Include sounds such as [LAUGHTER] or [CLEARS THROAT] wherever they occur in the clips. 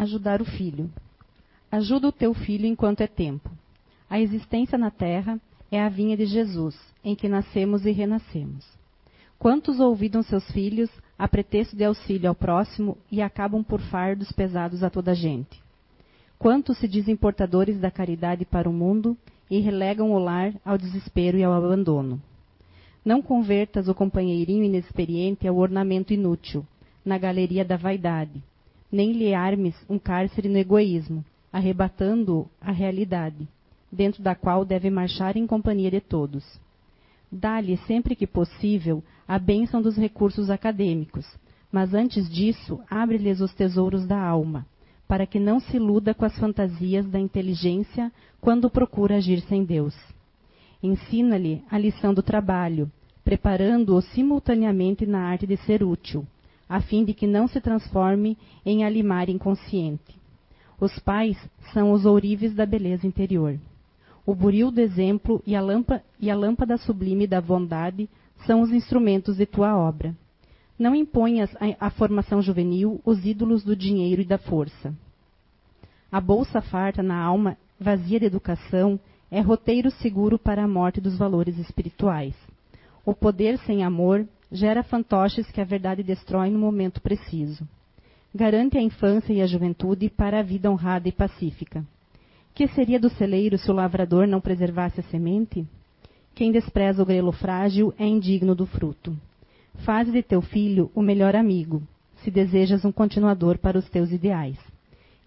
ajudar o filho. Ajuda o teu filho enquanto é tempo. A existência na terra é a vinha de Jesus, em que nascemos e renascemos. Quantos ouvidam seus filhos a pretexto de auxílio ao próximo e acabam por fardos pesados a toda a gente? Quantos se dizem portadores da caridade para o mundo e relegam o lar ao desespero e ao abandono? Não convertas o companheirinho inexperiente ao ornamento inútil, na galeria da vaidade, nem lhe armes um cárcere no egoísmo, arrebatando-o à realidade, dentro da qual deve marchar em companhia de todos. Dá-lhe, sempre que possível, a bênção dos recursos acadêmicos, mas antes disso, abre-lhes os tesouros da alma, para que não se iluda com as fantasias da inteligência quando procura agir sem Deus. Ensina-lhe a lição do trabalho, preparando-o simultaneamente na arte de ser útil, a fim de que não se transforme em alimar inconsciente. Os pais são os ourives da beleza interior. O buril do exemplo e a, lâmpada, e a lâmpada sublime da bondade são os instrumentos de tua obra. Não imponhas à formação juvenil os ídolos do dinheiro e da força. A bolsa farta na alma, vazia de educação, é roteiro seguro para a morte dos valores espirituais. O poder sem amor gera fantoches que a verdade destrói no momento preciso. Garante a infância e a juventude para a vida honrada e pacífica. Que seria do celeiro se o lavrador não preservasse a semente? Quem despreza o grelo frágil é indigno do fruto. Faze de teu filho o melhor amigo, se desejas um continuador para os teus ideais.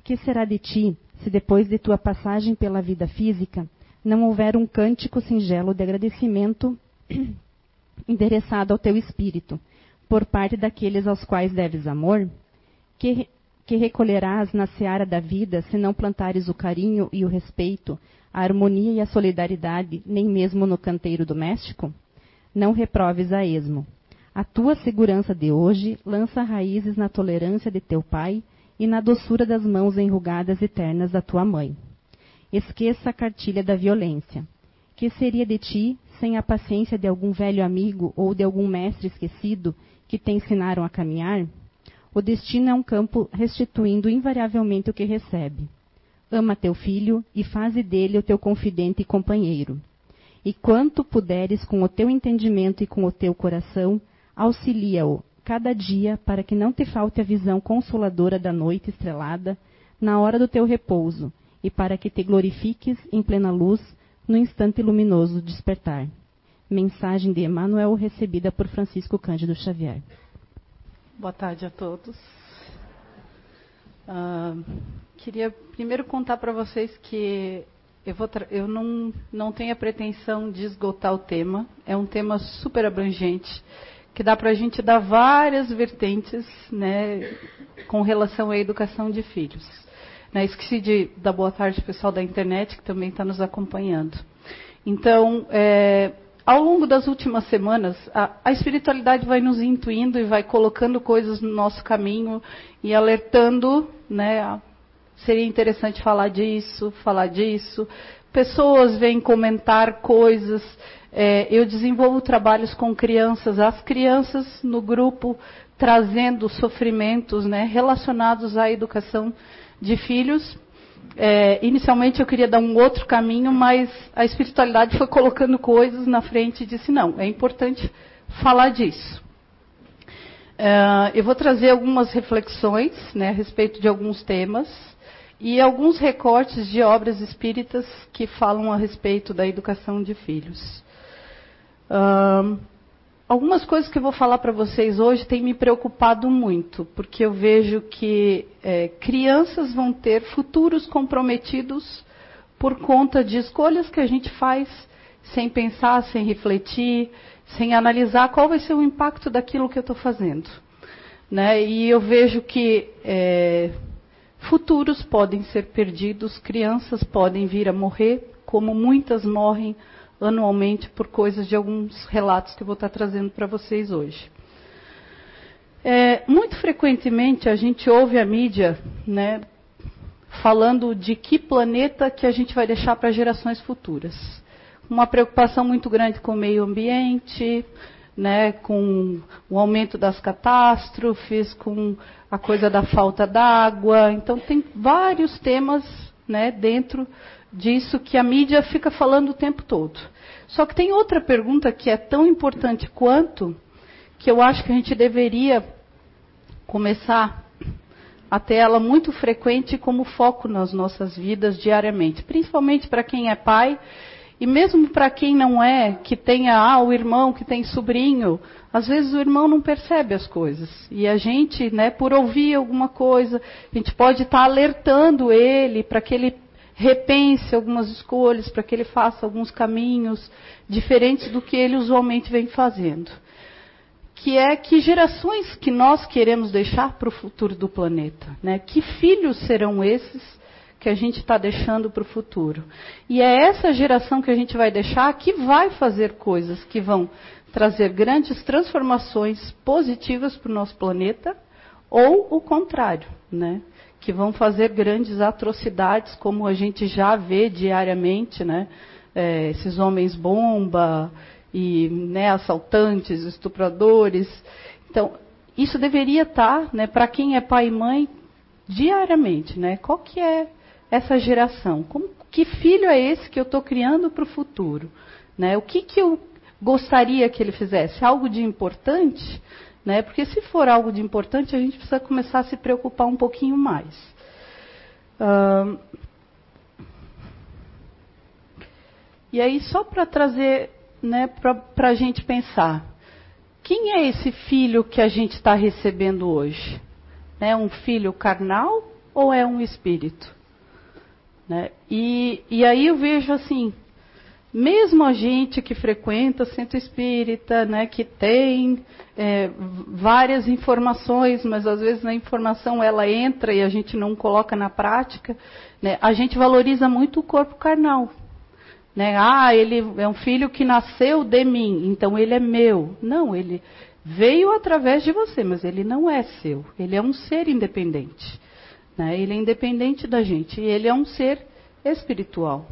Que será de ti se depois de tua passagem pela vida física não houver um cântico singelo de agradecimento [CLEARS THROAT] endereçado ao teu espírito, por parte daqueles aos quais deves amor, que, que recolherás na seara da vida se não plantares o carinho e o respeito, a harmonia e a solidariedade, nem mesmo no canteiro doméstico? Não reproves a esmo. A tua segurança de hoje lança raízes na tolerância de teu pai e na doçura das mãos enrugadas e ternas da tua mãe. Esqueça a cartilha da violência. Que seria de ti sem a paciência de algum velho amigo ou de algum mestre esquecido que te ensinaram a caminhar? O destino é um campo restituindo invariavelmente o que recebe. Ama teu filho e faze dele o teu confidente e companheiro. E quanto puderes com o teu entendimento e com o teu coração, auxilia-o cada dia para que não te falte a visão consoladora da noite estrelada na hora do teu repouso e para que te glorifiques em plena luz no instante luminoso despertar. Mensagem de Emmanuel recebida por Francisco Cândido Xavier. Boa tarde a todos. Uh, queria primeiro contar para vocês que eu, eu não, não tenho a pretensão de esgotar o tema. É um tema super abrangente, que dá para a gente dar várias vertentes né, com relação à educação de filhos. Né? Esqueci de dar boa tarde ao pessoal da internet que também está nos acompanhando. Então, é, ao longo das últimas semanas, a, a, espiritualidade vai nos intuindo e vai colocando coisas no nosso caminho e alertando, né? Seria interessante falar disso, falar disso. Pessoas vêm comentar coisas. É, eu desenvolvo trabalhos com crianças, as crianças no grupo trazendo sofrimentos né, relacionados à educação de filhos. É, inicialmente eu queria dar um outro caminho, mas a espiritualidade foi colocando coisas na frente e disse: não, é importante falar disso. É, eu vou trazer algumas reflexões né, a respeito de alguns temas e alguns recortes de obras espíritas que falam a respeito da educação de filhos. Uh, Algumas coisas que eu vou falar para vocês hoje têm me preocupado muito, porque eu vejo que é, crianças vão ter futuros comprometidos por conta de escolhas que a gente faz sem pensar, sem refletir, sem analisar qual vai ser o impacto daquilo que eu estou fazendo. Né? E eu vejo que é, futuros podem ser perdidos, crianças podem vir a morrer, como muitas morrem anualmente por coisas de alguns relatos que eu vou estar trazendo para vocês hoje. É, muito frequentemente a gente ouve a mídia né, falando de que planeta que a gente vai deixar para gerações futuras. Uma preocupação muito grande com o meio ambiente, né, com o aumento das catástrofes, com a coisa da falta d'água. Então tem vários temas né, dentro disso que a mídia fica falando o tempo todo. Só que tem outra pergunta que é tão importante quanto, que eu acho que a gente deveria começar a ter ela muito frequente como foco nas nossas vidas diariamente, principalmente para quem é pai e mesmo para quem não é, que tenha ah, o irmão que tem sobrinho, às vezes o irmão não percebe as coisas. E a gente, né, por ouvir alguma coisa, a gente pode estar tá alertando ele para que ele repense algumas escolhas, para que ele faça alguns caminhos diferentes do que ele usualmente vem fazendo. Que é que gerações que nós queremos deixar para o futuro do planeta, né? Que filhos serão esses que a gente está deixando para o futuro? E é essa geração que a gente vai deixar que vai fazer coisas que vão trazer grandes transformações positivas para o nosso planeta, ou o contrário, né? Que vão fazer grandes atrocidades, como a gente já vê diariamente, né? É, esses homens bomba e né, assaltantes, estupradores. Então, isso deveria estar, né, para quem é pai e mãe, diariamente, né? Qual que é essa geração? Como, que filho é esse que eu estou criando para o futuro? Né? O que, que eu gostaria que ele fizesse? Algo de importante? Né? Porque se for algo de importante, a gente precisa começar a se preocupar um pouquinho mais. E aí, só para trazer né, para a gente pensar, quem é esse filho que a gente está recebendo hoje? É um filho carnal ou é um espírito? Né? E, e aí eu vejo assim, mesmo a gente que frequenta centro espírita, né, que tem é, várias informações, mas às vezes na informação ela entra e a gente não coloca na prática, né, a gente valoriza muito o corpo carnal. Né? Ah, ele é um filho que nasceu de mim, então ele é meu. Não, ele veio através de você, mas ele não é seu. Ele é um ser independente. Né? Ele é independente da gente. E ele é um ser espiritual.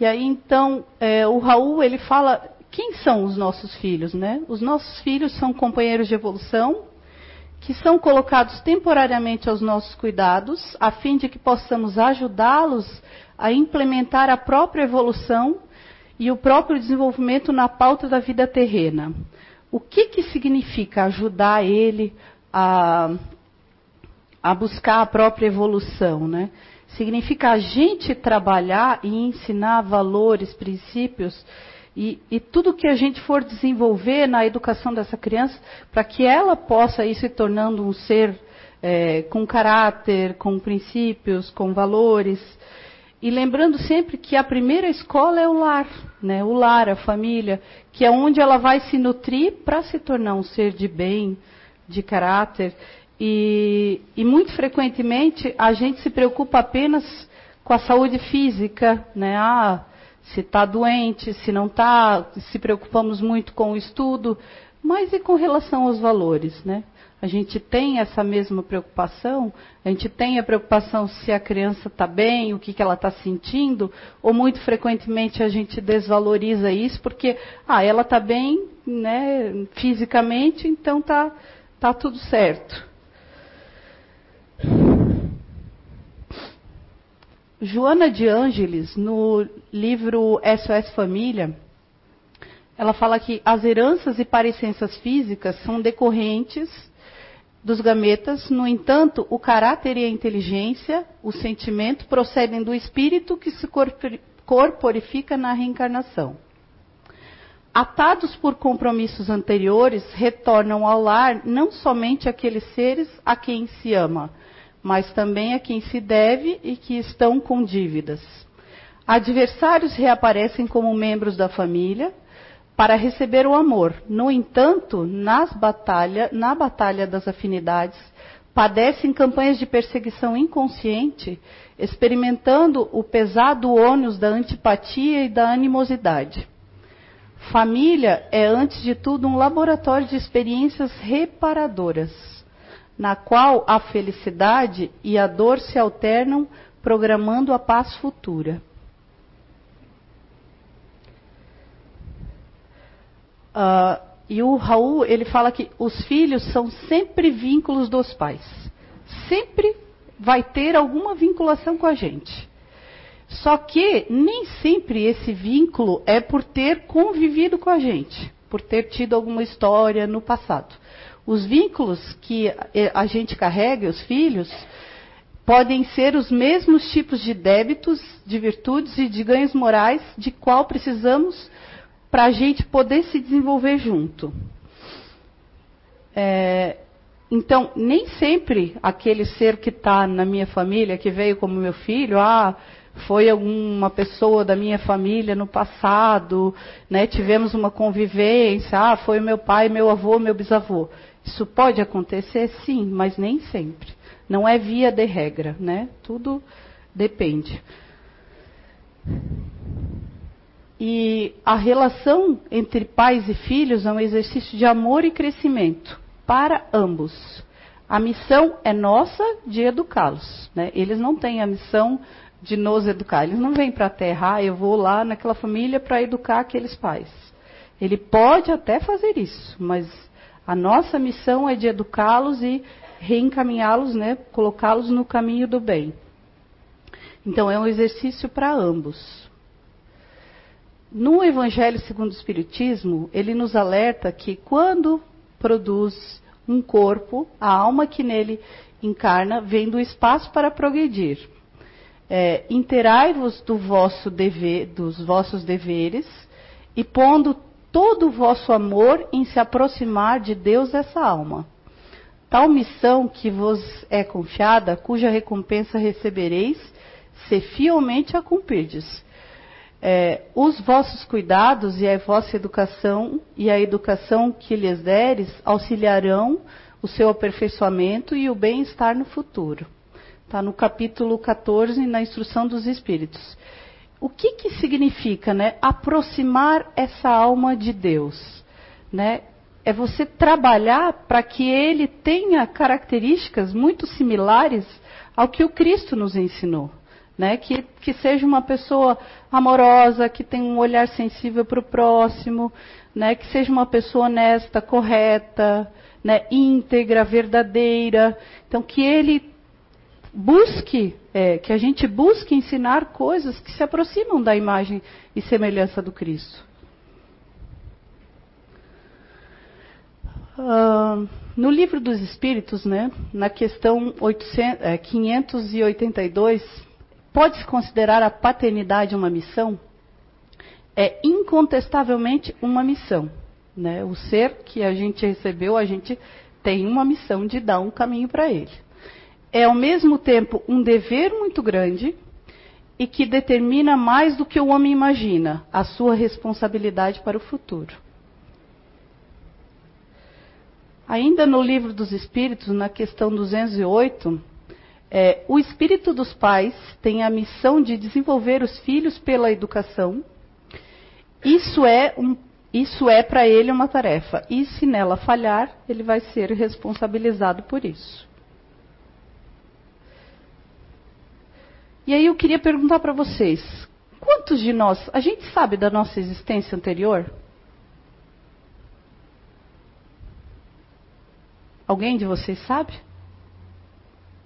E aí então é, o Raul ele fala quem são os nossos filhos, né? Os nossos filhos são companheiros de evolução que são colocados temporariamente aos nossos cuidados, a fim de que possamos ajudá-los a implementar a própria evolução e o próprio desenvolvimento na pauta da vida terrena. O que, que significa ajudar ele a, a buscar a própria evolução, né? Significa a gente trabalhar e ensinar valores, princípios e, e, tudo que a gente for desenvolver na educação dessa criança, para que ela possa ir se tornando um ser é, com caráter, com princípios, com valores. E lembrando sempre que a primeira escola é o lar, né? o lar, a família, que é onde ela vai se nutrir para se tornar um ser de bem, de caráter. E, e, muito frequentemente a gente se preocupa apenas com a saúde física, né? Ah, se está doente, se não está, se preocupamos muito com o estudo, mas e com relação aos valores, né? A gente tem essa mesma preocupação, a gente tem a preocupação se a criança está bem, o que, que ela está sentindo, ou muito frequentemente a gente desvaloriza isso porque, ah, ela está bem, né, fisicamente, então tá, tá tudo certo. Joana de Ângeles, no livro SOS Família, ela fala que as heranças e parecenças físicas são decorrentes dos gametas, no entanto, o caráter e a inteligência, o sentimento, procedem do espírito que se corporifica na reencarnação. Atados por compromissos anteriores, retornam ao lar não somente aqueles seres a quem se ama, mas também a quem se deve e que estão com dívidas. Adversários reaparecem como membros da família para receber o amor. No entanto, batalha, na batalha das afinidades, padecem campanhas de perseguição inconsciente, experimentando o pesado ônus da antipatia e da animosidade. Família é, antes de tudo, um laboratório de experiências reparadoras na qual a felicidade e a dor se alternam, programando a paz futura. Uh, e o Raul, ele fala que os filhos são sempre vínculos dos pais. Sempre vai ter alguma vinculação com a gente. Só que nem sempre esse vínculo é por ter convivido com a gente, por ter tido alguma história no passado. Os vínculos que a gente carrega, os filhos, podem ser os mesmos tipos de débitos, de virtudes e de ganhos morais de qual precisamos para a gente poder se desenvolver junto. É, então, nem sempre aquele ser que está na minha família, que veio como meu filho, ah, foi alguma pessoa da minha família no passado, né, tivemos uma convivência, ah, foi meu pai, meu avô, meu bisavô. Isso pode acontecer, sim, mas nem sempre. Não é via de regra, né? Tudo depende. E a relação entre pais e filhos é um exercício de amor e crescimento para ambos. A missão é nossa de educá-los. Né? Eles não têm a missão de nos educar. Eles não vêm para a Terra, ah, eu vou lá naquela família para educar aqueles pais. Ele pode até fazer isso, mas a nossa missão é de educá-los e reencaminhá-los, né, colocá-los no caminho do bem. Então é um exercício para ambos. No Evangelho segundo o Espiritismo, ele nos alerta que quando produz um corpo, a alma que nele encarna vem do espaço para progredir. É, Interai-vos do vosso dever, dos vossos deveres e pondo todo o vosso amor em se aproximar de Deus essa alma. Tal missão que vos é confiada, cuja recompensa recebereis, se fielmente a cumprirdes. É, os vossos cuidados e a vossa educação e a educação que lhes deres auxiliarão o seu aperfeiçoamento e o bem-estar no futuro. Está no capítulo 14, na instrução dos espíritos. O que, que significa né, aproximar essa alma de Deus? Né? é você trabalhar para que ele tenha características muito similares ao que o Cristo nos ensinou. Né? Que, que seja uma pessoa amorosa, que tenha um olhar sensível para o próximo, né? que seja uma pessoa honesta, correta, né? íntegra, verdadeira. Então, que ele busque, é, que a gente busque ensinar coisas que se aproximam da imagem e semelhança do Cristo. Uh, no livro dos Espíritos, né, na questão 800, é, 582, pode-se considerar a paternidade uma missão? É incontestavelmente uma missão. Né? O ser que a gente recebeu, a gente tem uma missão de dar um caminho para ele. É ao mesmo tempo um dever muito grande e que determina mais do que o homem imagina a sua responsabilidade para o futuro. Ainda no livro dos Espíritos, na questão 208, é, o espírito dos pais tem a missão de desenvolver os filhos pela educação. Isso é, um, isso é para ele uma tarefa. E se nela falhar, ele vai ser responsabilizado por isso. E aí eu queria perguntar para vocês: quantos de nós, a gente sabe da nossa existência anterior? Alguém de vocês sabe?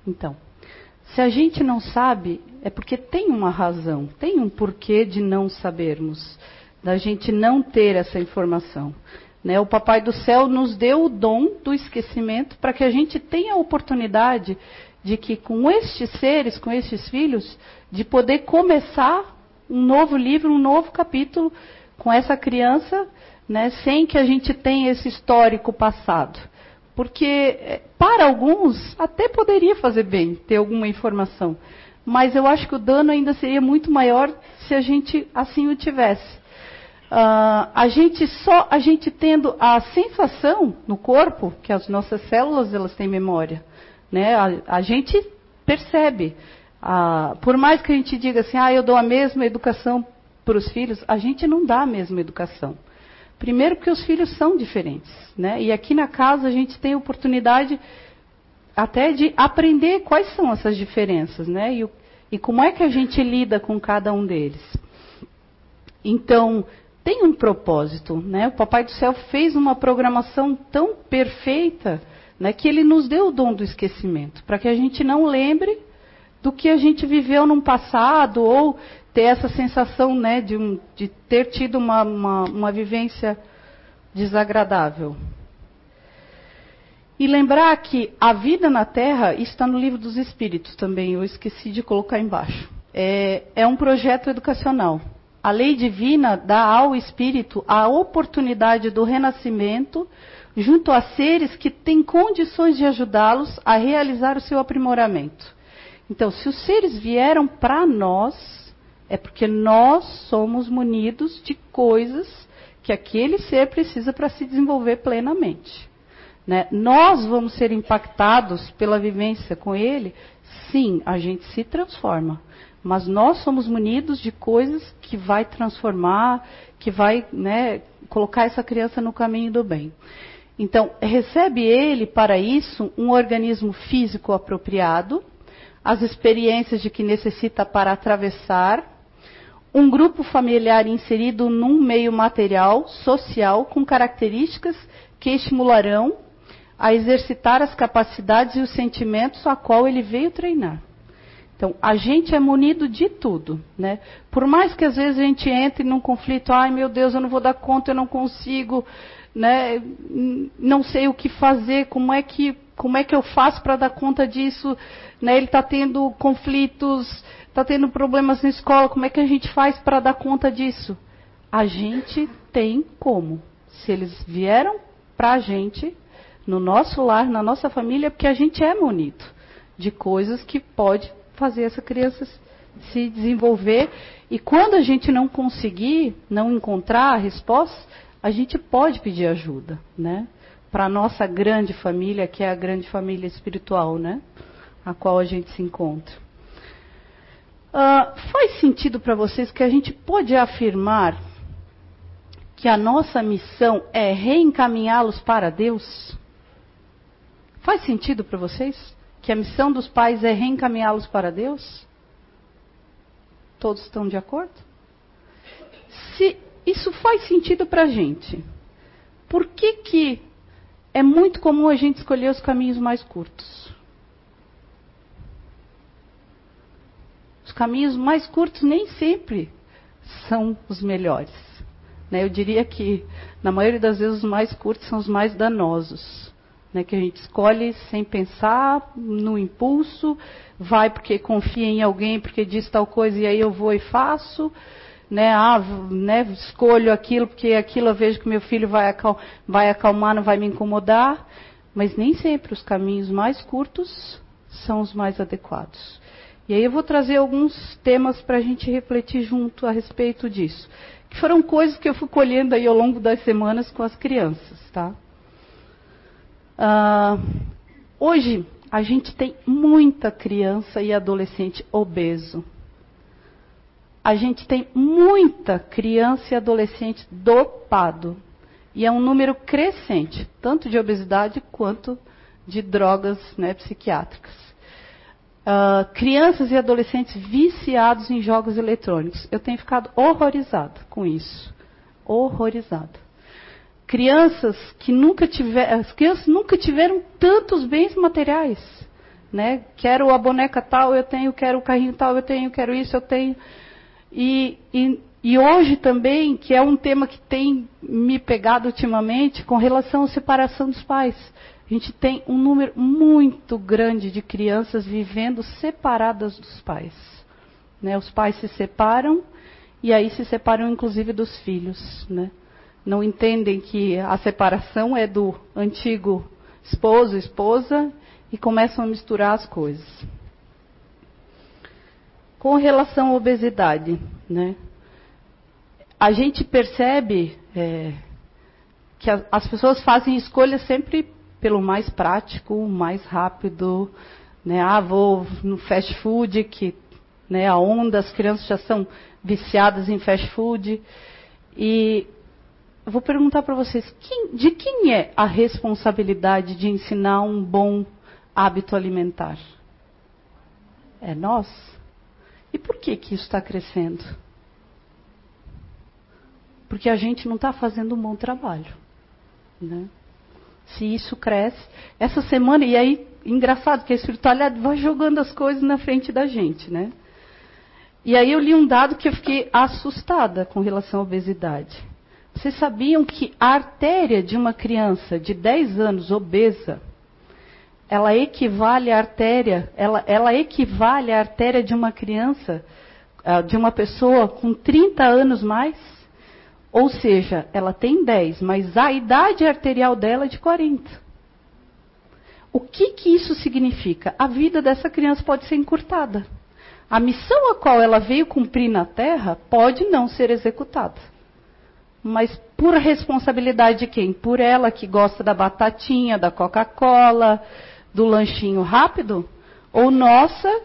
Então, se a gente não sabe, é porque tem uma razão, tem um porquê de não sabermos, da gente não ter essa informação. Né? O Papai do Céu nos deu o dom do esquecimento para que a gente tenha a oportunidade de que com estes seres, com estes filhos, de poder começar um novo livro, um novo capítulo com essa criança, né, sem que a gente tenha esse histórico passado. Porque, eh, para alguns, até poderia fazer bem ter alguma informação. Mas eu acho que o dano ainda seria muito maior se a gente assim o tivesse. Uh, a gente só, a gente tendo a sensação no corpo, que as nossas células elas têm memória, né? A, a gente percebe. Por mais que a gente diga assim, ah, eu dou a mesma educação para os filhos, a gente não dá a mesma educação. Primeiro porque os filhos são diferentes, né? E aqui na casa a gente tem oportunidade até de aprender quais são essas diferenças, né? E, e como é que a gente lida com cada um deles. Então, tem um propósito, né? O Papai do Céu fez uma programação tão perfeita, né, que ele nos deu o dom do esquecimento, para que a gente não lembre do que a gente viveu no passado ou ter essa sensação, né, de, um, de ter tido uma, uma, uma vivência desagradável. E lembrar que a vida na Terra está no livro dos Espíritos também, eu esqueci de colocar embaixo. É, é um projeto educacional. A lei divina dá ao espírito a oportunidade do renascimento junto a seres que têm condições de ajudá-los a realizar o seu aprimoramento. Então, se os seres vieram para nós, é porque nós somos munidos de coisas que aquele ser precisa para se desenvolver plenamente. Né? Nós vamos ser impactados pela vivência com ele? Sim, a gente se transforma mas nós somos munidos de coisas que vai transformar, que vai né, colocar essa criança no caminho do bem. Então, recebe ele para isso um organismo físico apropriado, as experiências de que necessita para atravessar, um grupo familiar inserido num meio material, social, com características que estimularão a exercitar as capacidades e os sentimentos a qual ele veio treinar. Então, a gente é munido de tudo, né? Por mais que às vezes a gente entre num conflito, ai meu Deus, eu não vou dar conta, eu não consigo, né? Não sei o que fazer, como é que, como é que eu faço para dar conta disso? Né? Ele está tendo conflitos, está tendo problemas na escola, como é que a gente faz para dar conta disso? A gente tem como. Se eles vieram para a gente, no nosso lar, na nossa família, é porque a gente é munido de coisas que pode fazer essa criança se desenvolver. E quando a gente não conseguir, não encontrar a resposta, a gente pode pedir ajuda, né? Para a nossa grande família, que é a grande família espiritual, né? A qual a gente se encontra. Uh, faz sentido para vocês que a gente pode afirmar que a nossa missão é reencaminhá-los para Deus? Faz sentido para vocês? que a missão dos pais é reencaminhá-los para Deus? Todos estão de acordo? Se isso faz sentido para a gente, por que, que é muito comum a gente escolher os caminhos mais curtos? Os caminhos mais curtos nem sempre são os melhores. Né? Eu diria que, na maioria das vezes, os mais curtos são os mais danosos né, que a gente escolhe sem pensar, no impulso, vai porque confia em alguém, porque diz tal coisa e aí eu vou e faço. Né, ah, né, escolho aquilo porque aquilo eu vejo que meu filho vai, acal vai acalmar, não vai me incomodar. Mas nem sempre os caminhos mais curtos são os mais adequados. E aí eu vou trazer alguns temas para a gente refletir junto a respeito disso. Que foram coisas que eu fui colhendo aí ao longo das semanas com as crianças, tá? Uh, hoje, a gente tem muita criança e adolescente obeso. A gente tem muita criança e adolescente dopado. E é um número crescente, tanto de obesidade quanto de drogas né, psiquiátricas. Uh, crianças e adolescentes viciados em jogos eletrônicos. Eu tenho ficado horrorizada com isso. Horrorizada crianças que nunca tiveram, as crianças nunca tiveram tantos bens materiais, né? Quero a boneca tal, eu tenho, quero o carrinho tal, eu tenho, quero isso, eu tenho. E, e, e hoje também, que é um tema que tem me pegado ultimamente, com relação à separação dos pais. A gente tem um número muito grande de crianças vivendo separadas dos pais. Né? Os pais se separam e aí se separam inclusive dos filhos. Né? não entendem que a separação é do antigo esposo, esposa, e começam a misturar as coisas. Com relação à obesidade, né? A gente percebe é, que a, as pessoas fazem escolhas sempre pelo mais prático, mais rápido, né? Ah, vou no fast food, que né, a onda, as crianças já são viciadas em fast food. E vou perguntar para vocês: quem, de quem é a responsabilidade de ensinar um bom hábito alimentar? É nós? E por que, que isso está crescendo? porque a gente não está fazendo um bom trabalho. Né? Se isso cresce. Essa semana, e aí, engraçado que a espiritualidade vai jogando as coisas na frente da gente, né? E aí eu li um dado que eu fiquei assustada com relação à obesidade. Vocês sabiam que a artéria de uma criança de 10 anos obesa, ela equivale à artéria, ela, ela equivale à artéria de uma criança, ah, de uma pessoa com 30 anos mais? Ou seja, ela tem 10, mas a idade arterial dela é de 40. O que, que isso significa? A vida dessa criança pode ser encurtada. A missão a qual ela veio cumprir na Terra pode não ser executada. Mas por responsabilidade de quem? Por ela que gosta da batatinha, da Coca-Cola, do lanchinho rápido? Ou nossa,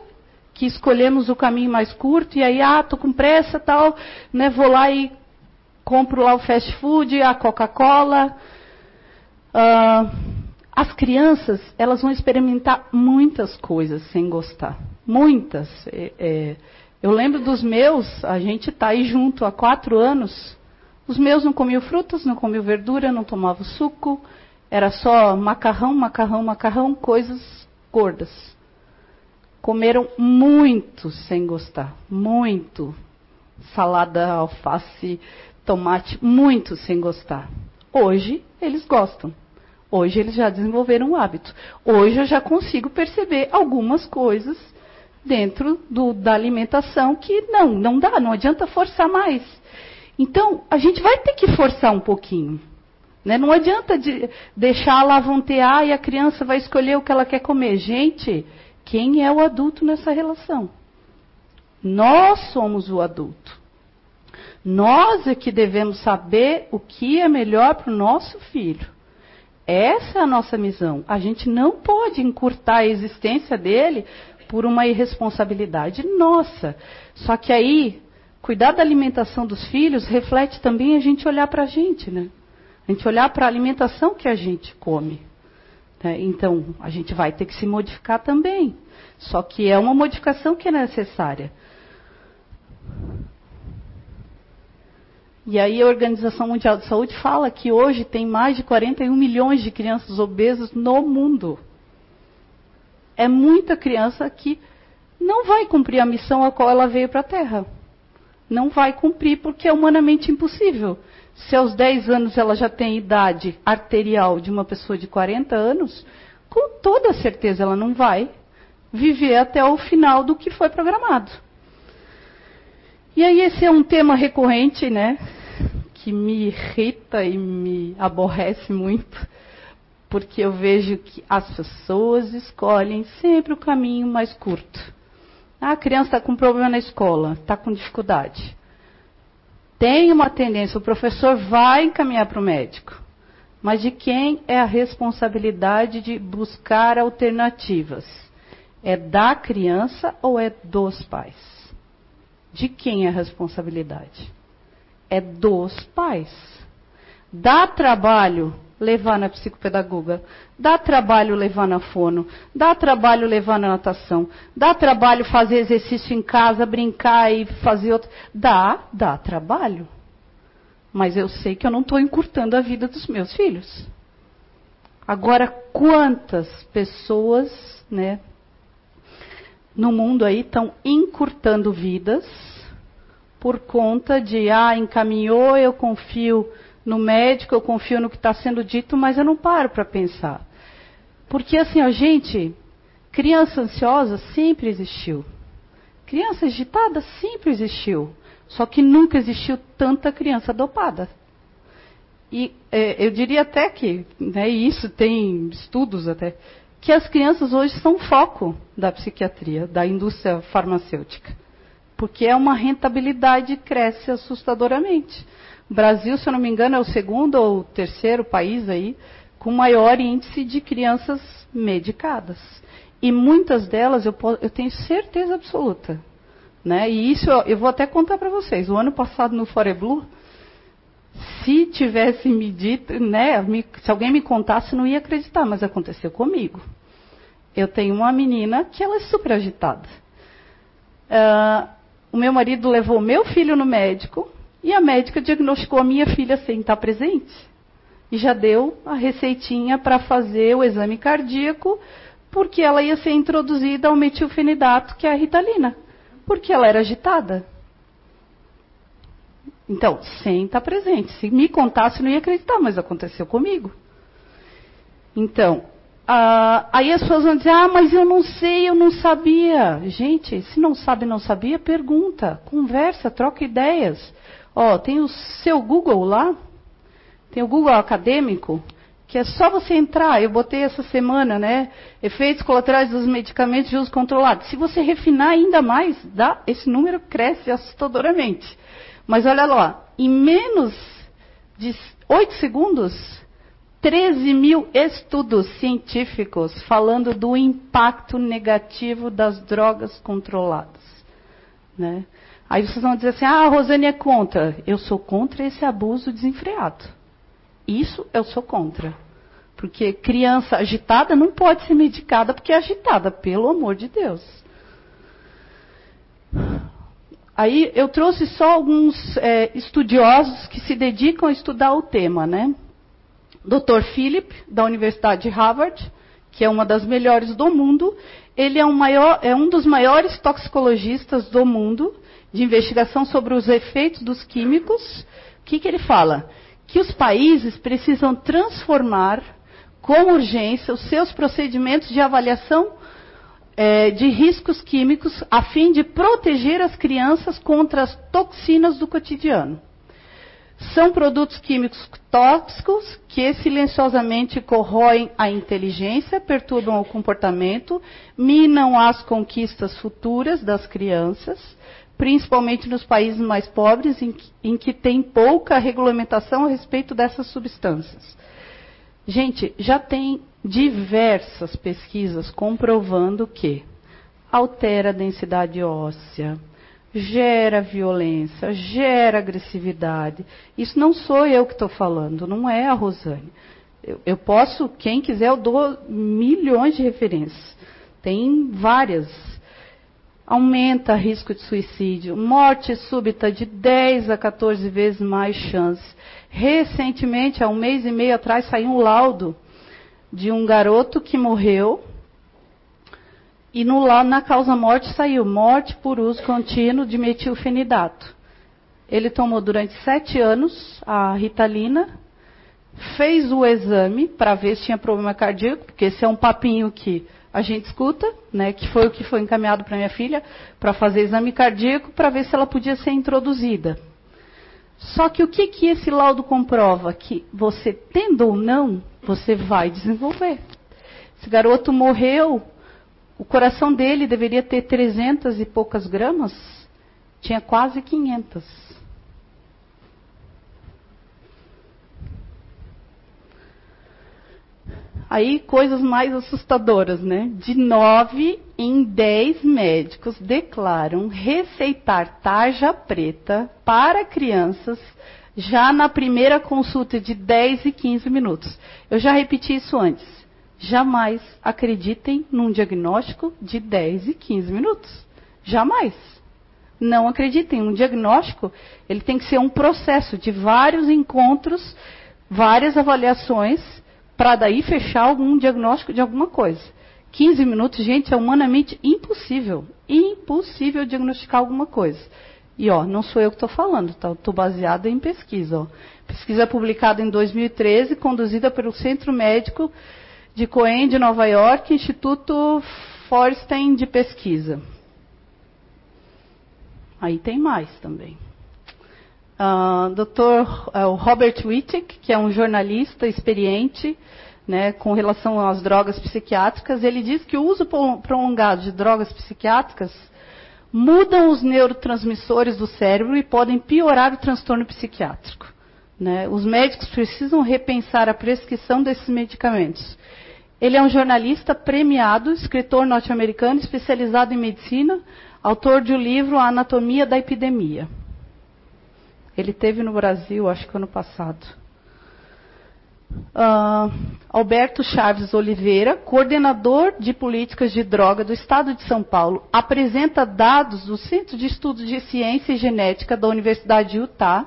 que escolhemos o caminho mais curto e aí, ah, tô com pressa tal, né, vou lá e compro lá o fast food, a Coca-Cola. Uh, as crianças, elas vão experimentar muitas coisas sem gostar. Muitas. É, é, eu lembro dos meus, a gente está aí junto há quatro anos. Os meus não comiam frutas, não comiam verdura, não tomavam suco. Era só macarrão, macarrão, macarrão, coisas gordas. Comeram muito sem gostar. Muito. Salada, alface, tomate muito sem gostar. Hoje eles gostam. Hoje eles já desenvolveram o hábito. Hoje eu já consigo perceber algumas coisas dentro do, da alimentação que não, não dá, não adianta forçar mais. Então, a gente vai ter que forçar um pouquinho. Né? Não adianta de deixar lá vontear e a criança vai escolher o que ela quer comer. Gente, quem é o adulto nessa relação? Nós somos o adulto. Nós é que devemos saber o que é melhor para o nosso filho. Essa é a nossa missão. A gente não pode encurtar a existência dele por uma irresponsabilidade nossa. Só que aí, cuidar da alimentação dos filhos reflete também a gente olhar para a gente, né? A gente olhar para a alimentação que a gente come. Né? Então, a gente vai ter que se modificar também. Só que é uma modificação que é necessária. E aí a Organização Mundial de Saúde fala que hoje tem mais de 41 milhões de crianças obesas no mundo. É muita criança que não vai cumprir a missão a qual ela veio para a Terra. Não vai cumprir porque é humanamente impossível. Se aos 10 anos ela já tem idade arterial de uma pessoa de 40 anos, com toda certeza ela não vai viver até o final do que foi programado. E aí esse é um tema recorrente, né? Que me irrita e me aborrece muito, porque eu vejo que as pessoas escolhem sempre o caminho mais curto. Ah, a criança está com problema na escola, está com dificuldade. Tem uma tendência, o professor vai encaminhar para o médico. Mas de quem é a responsabilidade de buscar alternativas? É da criança ou é dos pais? De quem é a responsabilidade? É dos pais. Dá trabalho levar na psicopedagoga, dá trabalho levar na fono, dá trabalho levar na natação, dá trabalho fazer exercício em casa, brincar e fazer outro. Dá, dá trabalho. Mas eu sei que eu não estou encurtando a vida dos meus filhos. Agora, quantas pessoas, né, no mundo aí estão encurtando vidas por conta de, ah, encaminhou, eu confio no médico, eu confio no que está sendo dito, mas eu não paro para pensar. Porque assim, ó, gente, criança ansiosa sempre existiu. Criança agitada sempre existiu. Só que nunca existiu tanta criança dopada. E é, eu diria até que, né, e isso tem estudos até, que as crianças hoje são foco da psiquiatria, da indústria farmacêutica. Porque é uma rentabilidade que cresce assustadoramente. Brasil, se eu não me engano, é o segundo ou terceiro país aí com maior índice de crianças medicadas. E muitas delas eu, eu tenho certeza absoluta. Né? E isso eu, eu vou até contar para vocês. O ano passado no Foreblu, se tivesse me dito, né, me, se alguém me contasse, não ia acreditar, mas aconteceu comigo. Eu tenho uma menina que ela é super agitada. Uh, o meu marido levou meu filho no médico E a médica diagnosticou a minha filha sem estar presente. E já deu a receitinha para fazer o exame cardíaco, porque ela ia ser introduzida ao metilfenidato, que é a ritalina. Porque ela era agitada. Então, sem estar presente. Se me contasse, não ia acreditar, mas aconteceu comigo. Então, aí as pessoas vão dizer, ah, mas eu não sei, eu não sabia. Gente, se não sabe, não sabia, pergunta, conversa, troca ideias. Ó, tem o seu Google lá, tem o Google acadêmico, que é só você entrar. Eu botei essa semana, né? Efeitos colaterais dos medicamentos de uso controlado. Se você refinar ainda mais, dá, esse número cresce assustadoramente. Mas olha lá, em menos de 8 segundos, 13 mil estudos científicos falando do impacto negativo das drogas controladas. Né? Aí vocês vão dizer assim: ah, a Rosane é contra. Eu sou contra esse abuso desenfreado. Isso eu sou contra. Porque criança agitada não pode ser medicada porque é agitada, pelo amor de Deus. Aí eu trouxe só alguns é, estudiosos que se dedicam a estudar o tema, né? Dr. Philip, da Universidade de Harvard, que é uma das melhores do mundo, ele é maior, é um dos maiores toxicologistas do mundo, de investigação sobre os efeitos dos químicos. O que, que ele fala? Que os países precisam transformar com urgência os seus procedimentos de avaliação é, de riscos químicos a fim de proteger as crianças contra as toxinas do cotidiano. São produtos químicos tóxicos que silenciosamente corroem a inteligência, perturbam o comportamento, minam as conquistas futuras das crianças, principalmente nos países mais pobres, em que, em que tem pouca regulamentação a respeito dessas substâncias. Gente, já tem diversas pesquisas comprovando que altera a densidade óssea, gera violência, gera agressividade. Isso não sou eu que estou falando, não é a Rosane. Eu, eu, posso, quem quiser, eu dou milhões de referências. Tem várias. Aumenta risco de suicídio, morte súbita de 10 a 14 vezes mais chance. Recentemente, há um mês e meio atrás, saiu um laudo de um garoto que morreu e no, na causa morte saiu morte por uso contínuo de metilfenidato. Ele tomou durante sete anos a ritalina, fez o exame para ver se tinha problema cardíaco, porque esse é um papinho que a gente escuta, né, que foi o que foi encaminhado para minha filha, para fazer exame cardíaco, para ver se ela podia ser introduzida. Só que o que, que esse laudo comprova? Que você tendo ou não, você vai desenvolver. Esse garoto morreu o coração dele deveria ter 300 e poucas gramas, tinha quase 500. Aí, coisas mais assustadoras, né? De 9 em 10 médicos declaram receitar tarja preta para crianças já na primeira consulta de 10 e 15 minutos. Eu já repeti isso antes jamais acreditem num diagnóstico de 10 e 15 minutos. Jamais. Não acreditem. Um diagnóstico, ele tem que ser um processo de vários encontros, várias avaliações, para daí fechar algum diagnóstico de alguma coisa. 15 minutos, gente, é humanamente impossível. Impossível diagnosticar alguma coisa. E ó, não sou eu que estou falando, estou tá? baseada em pesquisa. Ó. Pesquisa publicada em 2013, conduzida pelo Centro Médico de Coen de Nova York, Instituto Forstein de Pesquisa. Aí tem mais também. Uh, Dr. Uh, Robert Wittig, que é um jornalista experiente né, com relação às drogas psiquiátricas, ele diz que o uso prolongado de drogas psiquiátricas mudam os neurotransmissores do cérebro e podem piorar o transtorno psiquiátrico. Né? Os médicos precisam repensar a prescrição desses medicamentos. Ele é um jornalista premiado, escritor norte-americano, especializado em medicina, autor um livro A Anatomia da Epidemia. Ele teve no Brasil, acho que ano passado. Uh, Alberto Chaves Oliveira, coordenador de políticas de droga do Estado de São Paulo, apresenta dados do Centro de Estudos de Ciência e Genética da Universidade de Utah,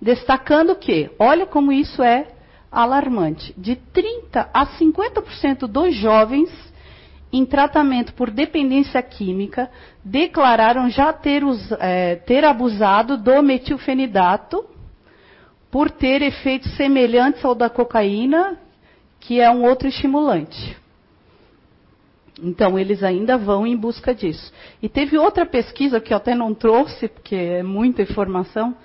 destacando que, olha como isso é alarmante, de 30 a 50% dos jovens em tratamento por dependência química declararam já ter, é, ter abusado do metilfenidato por ter efeitos semelhantes ao da cocaína, que é um outro estimulante. Então, eles ainda vão em busca disso. E teve outra pesquisa que eu até não trouxe, porque é muita informação,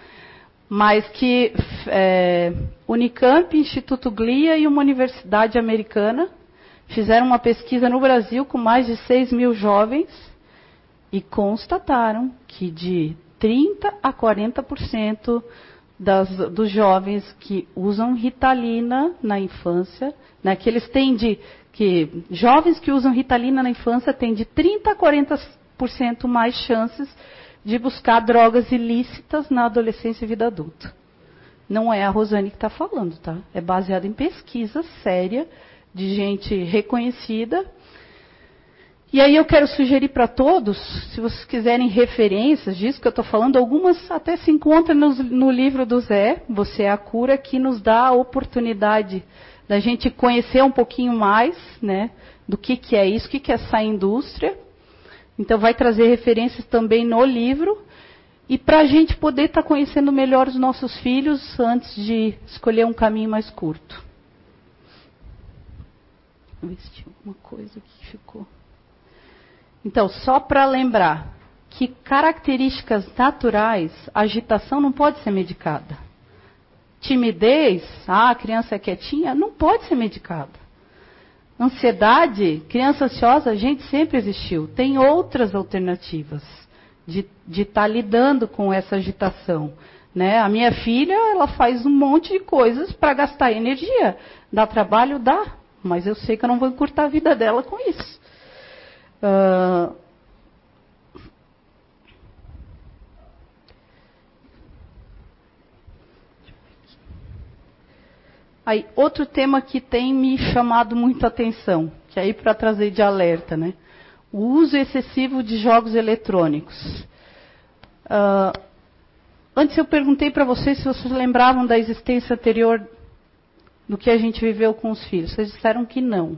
mas que é, Unicamp, Instituto Glia e uma universidade americana fizeram uma pesquisa no Brasil com mais de 6 mil jovens e constataram que de 30 a 40% das, dos jovens que usam Ritalina na infância, né, que eles têm de que jovens que usam Ritalina na infância têm de 30 a 40% mais chances de buscar drogas ilícitas na adolescência e vida adulta. Não é a Rosane que está falando, tá? É baseado em pesquisa séria de gente reconhecida e aí eu quero sugerir para todos, se vocês quiserem referências disso que eu estou falando, algumas até se encontram no, no, livro do Zé, Você é a Cura, que nos dá a oportunidade da gente conhecer um pouquinho mais né, do que, que é isso, o que, que é essa indústria. Então vai trazer referências também no livro. E para a gente poder estar tá conhecendo melhor os nossos filhos antes de escolher um caminho mais curto. Se tinha alguma coisa que ficou. Então, só para lembrar que características naturais, agitação não pode ser medicada. Timidez, ah, a criança é quietinha, não pode ser medicada. Ansiedade, criança ansiosa, a gente sempre existiu. Tem outras alternativas de estar tá lidando com essa agitação. Né? A minha filha, ela faz um monte de coisas para gastar energia. Dá trabalho? Dá. Mas eu sei que eu não vou encurtar a vida dela com isso. Uh, Aí, outro tema que tem me chamado muito a atenção, que é aí para trazer de alerta, né? O uso excessivo de jogos eletrônicos. Uh, antes eu perguntei para vocês se vocês lembravam da existência anterior do que a gente viveu com os filhos. Vocês disseram que não.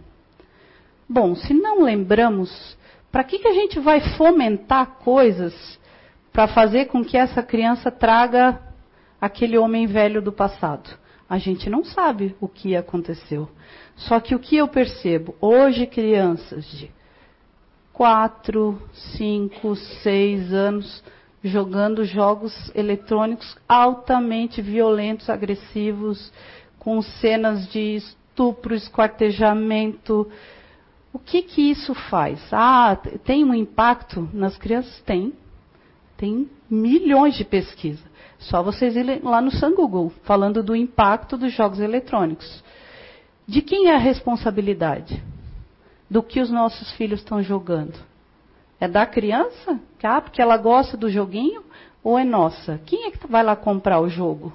Bom, se não lembramos, para que, que a gente vai fomentar coisas para fazer com que essa criança traga aquele homem velho do passado? A gente não sabe o que aconteceu. Só que o que eu percebo, hoje crianças de 4, 5, 6 anos jogando jogos eletrônicos altamente violentos, agressivos, com cenas de estupro, esquartejamento, o que que isso faz? Ah, tem um impacto nas crianças? Tem. Tem milhões de pesquisas. Só vocês irem lá no San Google, falando do impacto dos jogos eletrônicos. De quem é a responsabilidade? Do que os nossos filhos estão jogando? É da criança? Ah, porque ela gosta do joguinho? Ou é nossa? Quem é que vai lá comprar o jogo?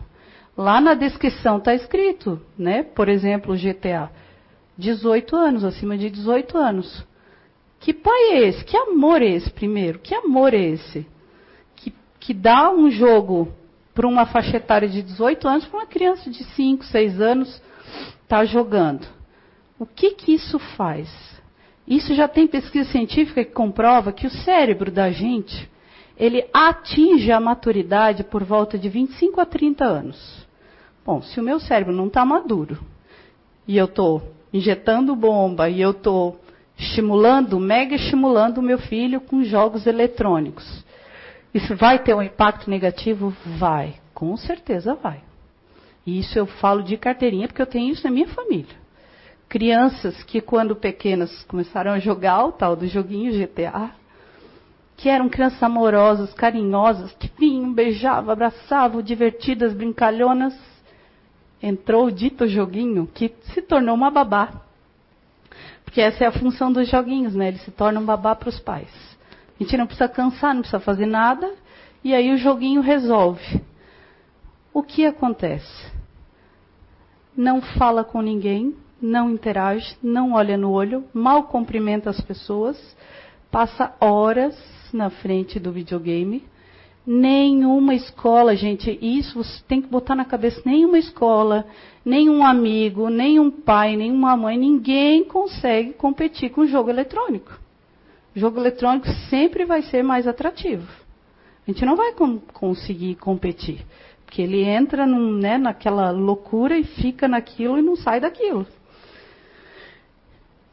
Lá na descrição está escrito, né? Por exemplo, GTA. 18 anos, acima de 18 anos. Que pai é esse? Que amor é esse, primeiro? Que amor é esse? Que, que dá um jogo para uma faixa etária de 18 anos para uma criança de 5, 6 anos estar tá jogando. O que, que isso faz? Isso já tem pesquisa científica que comprova que o cérebro da gente, ele atinge a maturidade por volta de 25 a 30 anos. Bom, se o meu cérebro não está maduro e eu estou injetando bomba e eu estou estimulando, mega estimulando o meu filho com jogos eletrônicos. Isso vai ter um impacto negativo? Vai, com certeza vai. E isso eu falo de carteirinha porque eu tenho isso na minha família. Crianças que, quando pequenas, começaram a jogar o tal do joguinho GTA, que eram crianças amorosas, carinhosas, que vinham, beijavam, abraçavam, divertidas, brincalhonas, entrou o dito joguinho que se tornou uma babá. Porque essa é a função dos joguinhos, né? Eles se tornam babá para os pais. A gente não precisa cansar, não precisa fazer nada, e aí o joguinho resolve. O que acontece? não fala com ninguém, não interage, não olha no olho, mal cumprimenta as pessoas, passa horas na frente do videogame. Nenhuma escola, gente, isso você tem que botar na cabeça, nenhuma escola, nenhum amigo, nenhum pai, nenhuma mãe, ninguém consegue competir com jogo eletrônico. O jogo eletrônico sempre vai ser mais atrativo. A gente não vai com, conseguir competir. Porque ele entra num, né, naquela loucura e fica naquilo e não sai daquilo.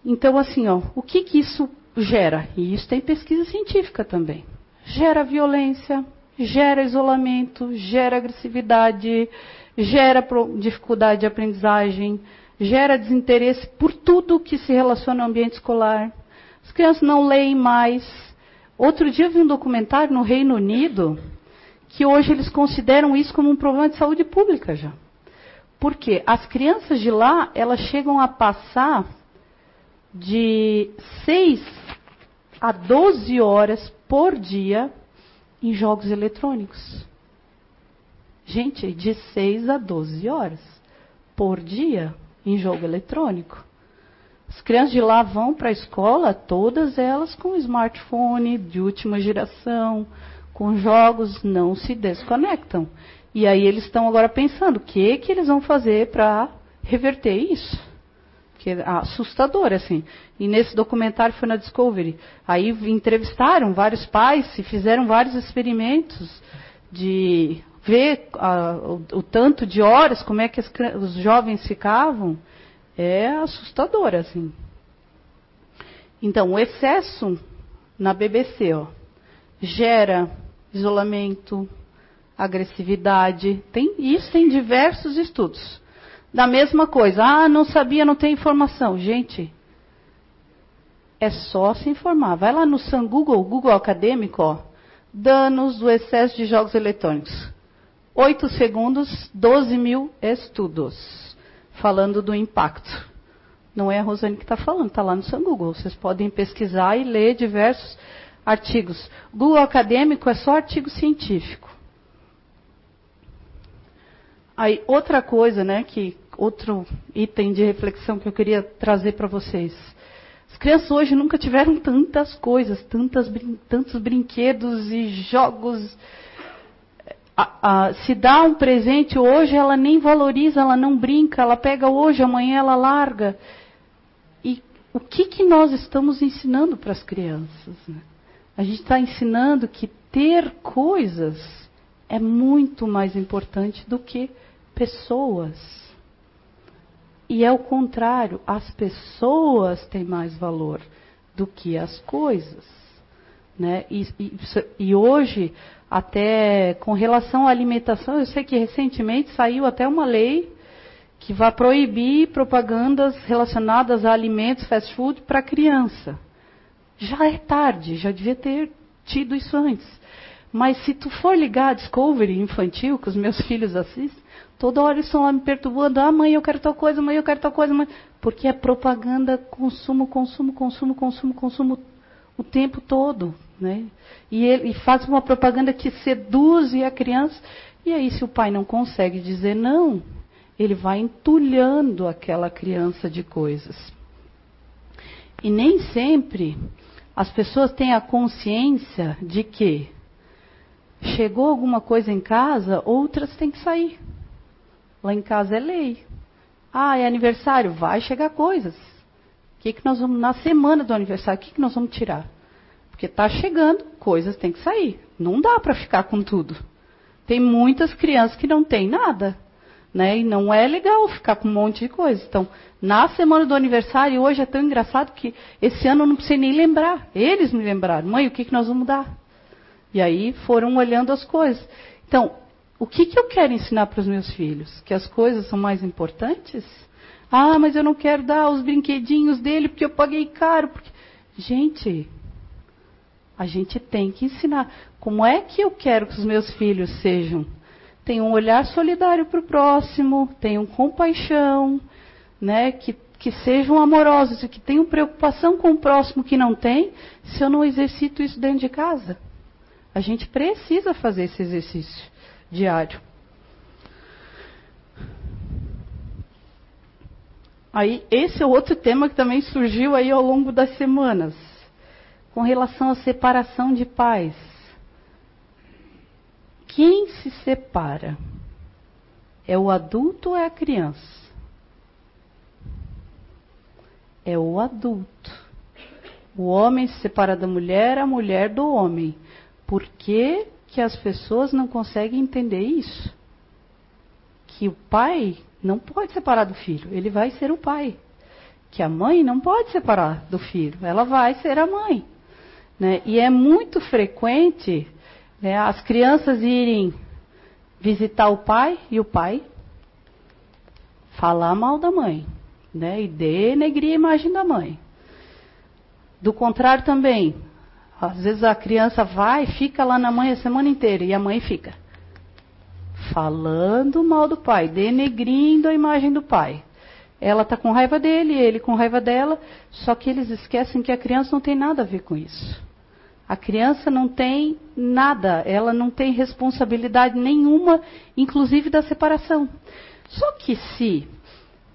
Então, assim, ó, o que, que isso gera? E isso tem pesquisa científica também. Gera violência, gera isolamento, gera agressividade, gera dificuldade de aprendizagem, gera desinteresse por tudo que se relaciona ao ambiente escolar. As crianças não leem mais. Outro dia vi um documentário no Reino Unido que hoje eles consideram isso como um problema de saúde pública já. Porque as crianças de lá, elas chegam a passar de 6 a 12 horas por dia em jogos eletrônicos. Gente, de 6 a 12 horas por dia em jogo eletrônico. As crianças de lá vão para a escola, todas elas com smartphone de última geração, com jogos, não se desconectam. E aí eles estão agora pensando, o que, que eles vão fazer para reverter isso? Que é assustador, assim. E nesse documentário foi na Discovery. Aí entrevistaram vários pais e fizeram vários experimentos de ver o, o, tanto de horas, como é que as, os jovens ficavam. É assustador, assim. Então, o excesso na BBC, ó, gera isolamento, agressividade. Tem, isso tem diversos estudos. Da mesma coisa, ah, não sabia, não tem informação. Gente, é só se informar. Vai lá no San Google, Google Acadêmico, ó, danos do excesso de jogos eletrônicos. Oito segundos, 12 mil estudos falando do impacto. Não é a Rosane que está falando, está lá no San Google. Vocês podem pesquisar e ler diversos artigos. Google acadêmico é só artigo científico. Aí, outra coisa, né, que outro item de reflexão que eu queria trazer para vocês. As crianças hoje nunca tiveram tantas coisas, tantas, tantos brinquedos e jogos. A, a, se dá um presente hoje, ela nem valoriza, ela não brinca, ela pega hoje, amanhã ela larga. E o que, que nós estamos ensinando para as crianças? Né? A gente está ensinando que ter coisas é muito mais importante do que pessoas. E é o contrário, as pessoas têm mais valor do que as coisas. Né? E, e, e, hoje, até com relação à alimentação, eu sei que recentemente saiu até uma lei que vai proibir propagandas relacionadas a alimentos fast food para criança já é tarde, já devia ter tido isso antes. Mas se tu for ligar a Discovery infantil, que os meus [LAUGHS] filhos assistem, toda hora eles estão lá me perturbando, ah mãe, eu quero tal coisa, mãe, eu quero tal coisa, mãe. Porque é propaganda, consumo, consumo, consumo, consumo, consumo o tempo todo. Né? E, ele, e faz uma propaganda que seduz a criança. E aí, se o pai não consegue dizer não, ele vai entulhando aquela criança de coisas. E nem sempre as pessoas têm a consciência de que chegou alguma coisa em casa, outras têm que sair. Lá em casa é lei. Ah, é aniversário, vai chegar coisas. O que, que nós vamos, na semana do aniversário, o que, que nós vamos tirar? Porque está chegando, coisas têm que sair. Não dá para ficar com tudo. Tem muitas crianças que não têm nada. Né? E não é legal ficar com um monte de coisa. Então, na semana do aniversário, hoje é tão engraçado que esse ano eu não precisei nem lembrar. Eles me lembraram, mãe, o que, que nós vamos dar? E aí foram olhando as coisas. Então, o que, que eu quero ensinar para os meus filhos? Que as coisas são mais importantes? Ah, mas eu não quero dar os brinquedinhos dele porque eu paguei caro. Porque... Gente, a gente tem que ensinar. Como é que eu quero que os meus filhos sejam? Tenham um olhar solidário para o próximo, tenham compaixão, né, que, que sejam amorosos e que tenham preocupação com o próximo que não tem, se eu não exercito isso dentro de casa. A gente precisa fazer esse exercício diário. Aí, esse é outro tema que também surgiu aí ao longo das semanas, com relação à separação de pais. Quem se separa? É o adulto ou é a criança? É o adulto. O homem se separa da mulher, a mulher do homem. Por que, que as pessoas não conseguem entender isso? Que o pai não pode separar do filho, ele vai ser o pai. Que a mãe não pode separar do filho, ela vai ser a mãe. Né? E é muito frequente né, as crianças irem visitar o pai e o pai falar mal da mãe, né? E denegrir a imagem da mãe. Do contrário também, às vezes a criança vai, fica lá na mãe a semana inteira e a mãe fica falando mal do pai, denegrindo a imagem do pai. Ela está com raiva dele, ele com raiva dela, só que eles esquecem que a criança não tem nada a ver com isso. A criança não tem nada, ela não tem responsabilidade nenhuma, inclusive da separação. Só que se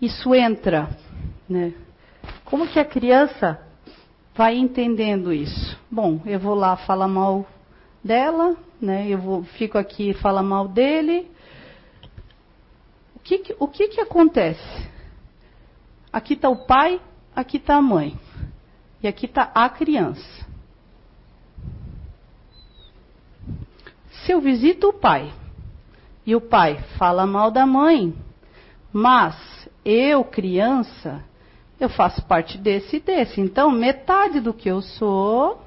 isso entra, né, como que a criança vai entendendo isso? Bom, eu vou lá falar mal dela, né? Eu vou, fico aqui e falo mal dele. O que, que o que, que acontece? Aqui está o pai, aqui está a mãe. E aqui está a criança. Se eu visito o pai e o pai fala mal da mãe, mas eu, criança, eu faço parte desse e desse. Então, metade do que eu sou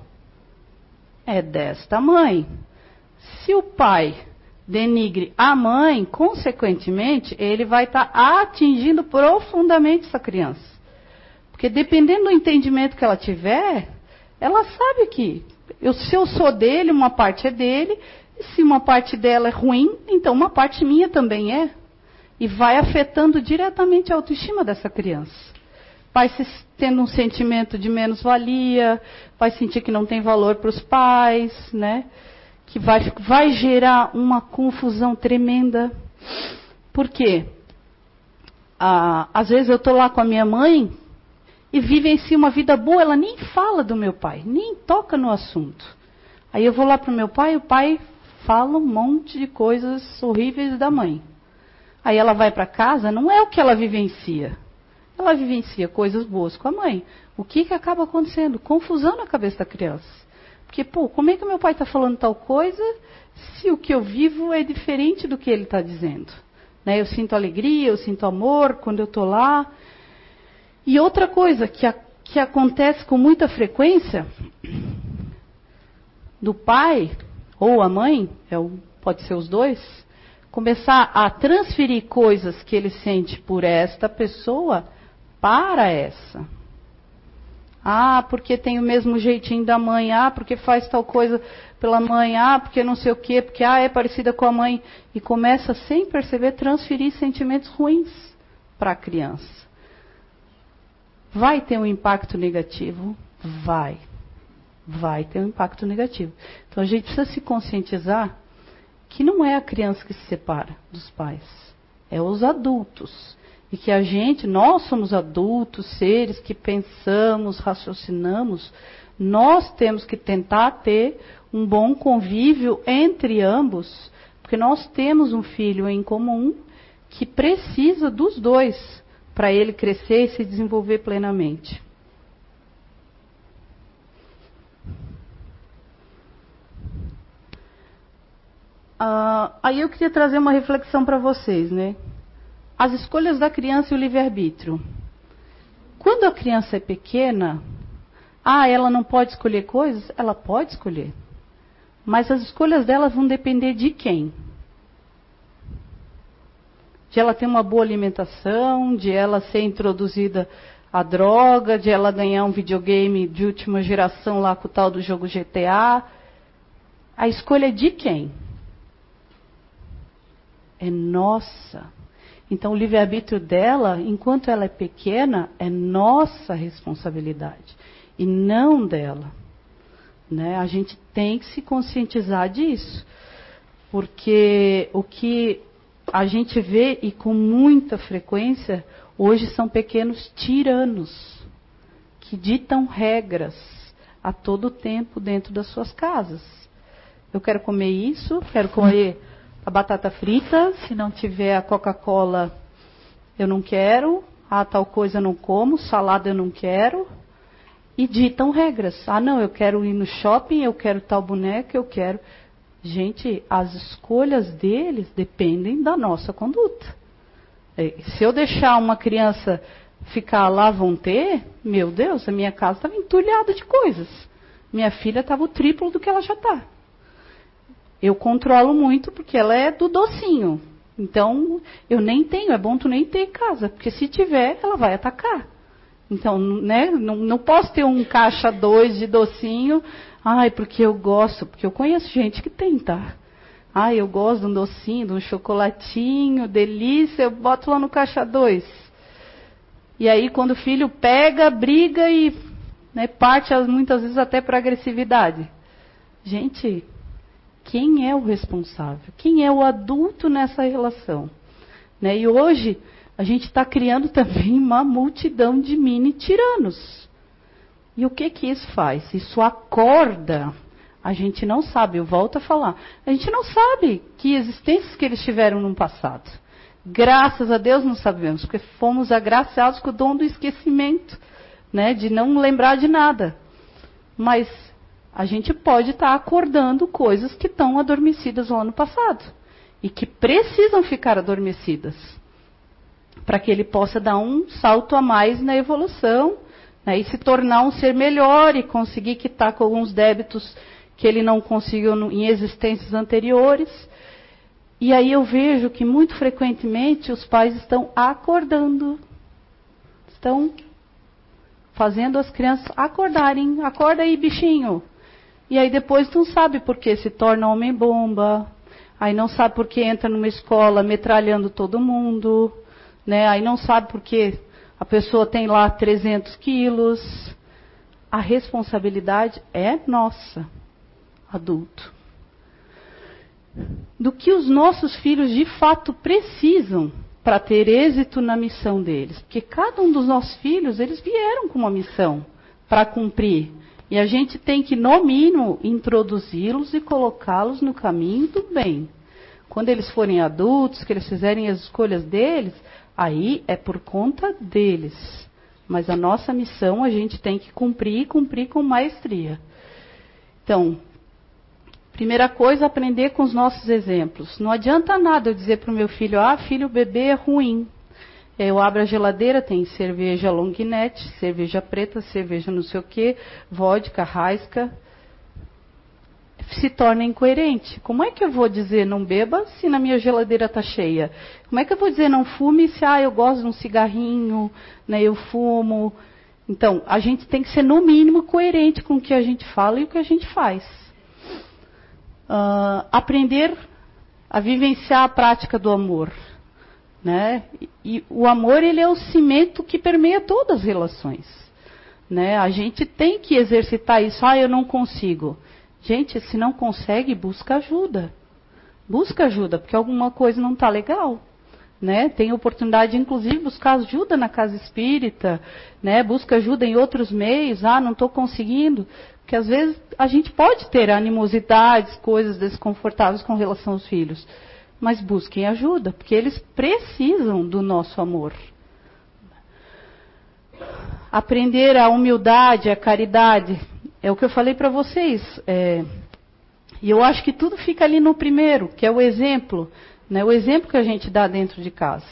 é desta mãe. Se o pai denigre a mãe, consequentemente, ele vai estar tá atingindo profundamente essa criança. Porque dependendo do entendimento que ela tiver, ela sabe que eu, se eu sou dele, uma parte é dele, e se uma parte dela é ruim, então uma parte minha também é. E vai afetando diretamente a autoestima dessa criança vai se tendo um sentimento de menos-valia, vai sentir que não tem valor para os pais, né? Que vai, vai gerar uma confusão tremenda. Por quê? Ah, às vezes eu estou lá com a minha mãe e vivencia uma vida boa, ela nem fala do meu pai, nem toca no assunto. Aí eu vou lá para o meu pai, o pai fala um monte de coisas horríveis da mãe. Aí ela vai para casa, não é o que ela vivencia ela vivencia coisas boas com a mãe. O que, que acaba acontecendo? Confusão na cabeça da criança. Porque, pô, como é que meu pai está falando tal coisa se o que eu vivo é diferente do que ele está dizendo? Né? Eu sinto alegria, eu sinto amor quando eu estou lá. E outra coisa que, a, que acontece com muita frequência do pai ou a mãe, é o, pode ser os dois, começar a transferir coisas que ele sente por esta pessoa para essa. Ah, porque tem o mesmo jeitinho da mãe. Ah, porque faz tal coisa pela mãe. Ah, porque não sei o quê. Porque ah, é parecida com a mãe. E começa, sem perceber, transferir sentimentos ruins para a criança. Vai ter um impacto negativo? Vai. Vai ter um impacto negativo. Então a gente precisa se conscientizar que não é a criança que se separa dos pais. É os adultos e que a gente, nós somos adultos, seres que pensamos, raciocinamos, nós temos que tentar ter um bom convívio entre ambos, porque nós temos um filho em comum que precisa dos dois para ele crescer e se desenvolver plenamente. Uh, aí eu queria trazer uma reflexão para vocês, né? As escolhas da criança e o livre-arbítrio. Quando a criança é pequena, ah, ela não pode escolher coisas? Ela pode escolher. Mas as escolhas dela vão depender de quem? De ela ter uma boa alimentação, de ela ser introduzida à droga, de ela ganhar um videogame de última geração lá com o tal do jogo GTA. A escolha é de quem? É nossa. Então, o livre-arbítrio dela, enquanto ela é pequena, é nossa responsabilidade e não dela. Né? A gente tem que se conscientizar disso, porque o que a gente vê, e com muita frequência, Hoje são pequenos tiranos que ditam regras a todo tempo dentro das suas casas. Eu quero comer isso, quero comer a batata frita, se não tiver a Coca-Cola, eu não quero, ah, tal coisa eu não como, salada eu não quero. E ditam regras. Ah, não, eu quero ir no shopping, eu quero tal boneca, eu quero. Gente, as escolhas deles dependem da nossa conduta. É, se eu deixar uma criança ficar lá vão ter, meu Deus, a minha casa estava entulhada de coisas. Minha filha estava o triplo do que ela já está. Eu controlo muito porque ela é do docinho. Então, eu nem tenho, é bom tu nem ter em casa, porque se tiver, ela vai atacar. Então, né, não, não posso ter um caixa dois de docinho, ai, porque eu gosto, porque eu conheço gente que tem, tá? Ai, eu gosto de um docinho, de um chocolatinho, delícia, eu boto lá no caixa dois. E aí, quando o filho pega, briga e né, parte muitas vezes até para agressividade. Gente, quem é o responsável? Quem é o adulto nessa relação? Né? E hoje, a gente está criando também uma multidão de mini tiranos. E o que que isso faz? Isso acorda. A gente não sabe, eu volto a falar. A gente não sabe que existências que eles tiveram no passado. Graças a Deus não sabemos, porque fomos agraciados com o dom do esquecimento, né, de não lembrar de nada. Mas a gente pode estar tá acordando coisas que estão adormecidas no passado e que precisam ficar adormecidas para que ele possa dar um salto a mais na evolução né, e se tornar um ser melhor e conseguir quitar com alguns débitos que ele não conseguiu no, em existências anteriores. E aí eu vejo que muito frequentemente os pais estão acordando, estão fazendo as crianças acordarem. Acorda aí, bichinho. E aí depois não sabe por que se torna homem-bomba. Aí não sabe por que entra numa escola metralhando todo mundo né? Aí não sabe porque a pessoa tem lá 300 quilos. A responsabilidade é nossa, adulto. Do que os nossos filhos de fato precisam para ter êxito na missão deles. Porque cada um dos nossos filhos, eles vieram com uma missão para cumprir. E a gente tem que, no mínimo, introduzi-los e colocá-los no caminho do bem. Quando eles forem adultos, que eles fizerem as escolhas deles, Aí é por conta deles. Mas a nossa missão a gente tem que cumprir e cumprir com maestria. Então, primeira coisa, aprender com os nossos exemplos. Não adianta nada eu dizer para o meu filho, ah, filho, bebê é ruim. Eu abro a geladeira, tem cerveja long neck, cerveja preta, cerveja não sei o que, vodka, raisca se torna incoerente. Como é que eu vou dizer não beba se na minha geladeira está cheia? Como é que eu vou dizer não fume se ah, eu gosto de um cigarrinho, né, eu fumo? Então, a gente tem que ser no mínimo coerente com o que a gente fala e o que a gente faz. Uh, aprender a vivenciar a prática do amor. Né? E o amor ele é o cimento que permeia todas as relações. Né? A gente tem que exercitar isso. Ah, eu não consigo. Gente, se não consegue, busca ajuda. Busca ajuda, porque alguma coisa não está legal. Né? Tem oportunidade, inclusive, buscar ajuda na casa espírita, né? busca ajuda em outros meios. Ah, não estou conseguindo. Porque às vezes a gente pode ter animosidades, coisas desconfortáveis com relação aos filhos. Mas busquem ajuda, porque eles precisam do nosso amor. Aprender a humildade, a caridade, é o que eu falei para vocês. É, e eu acho que tudo fica ali no primeiro, que é o exemplo, né? O exemplo que a gente dá dentro de casa.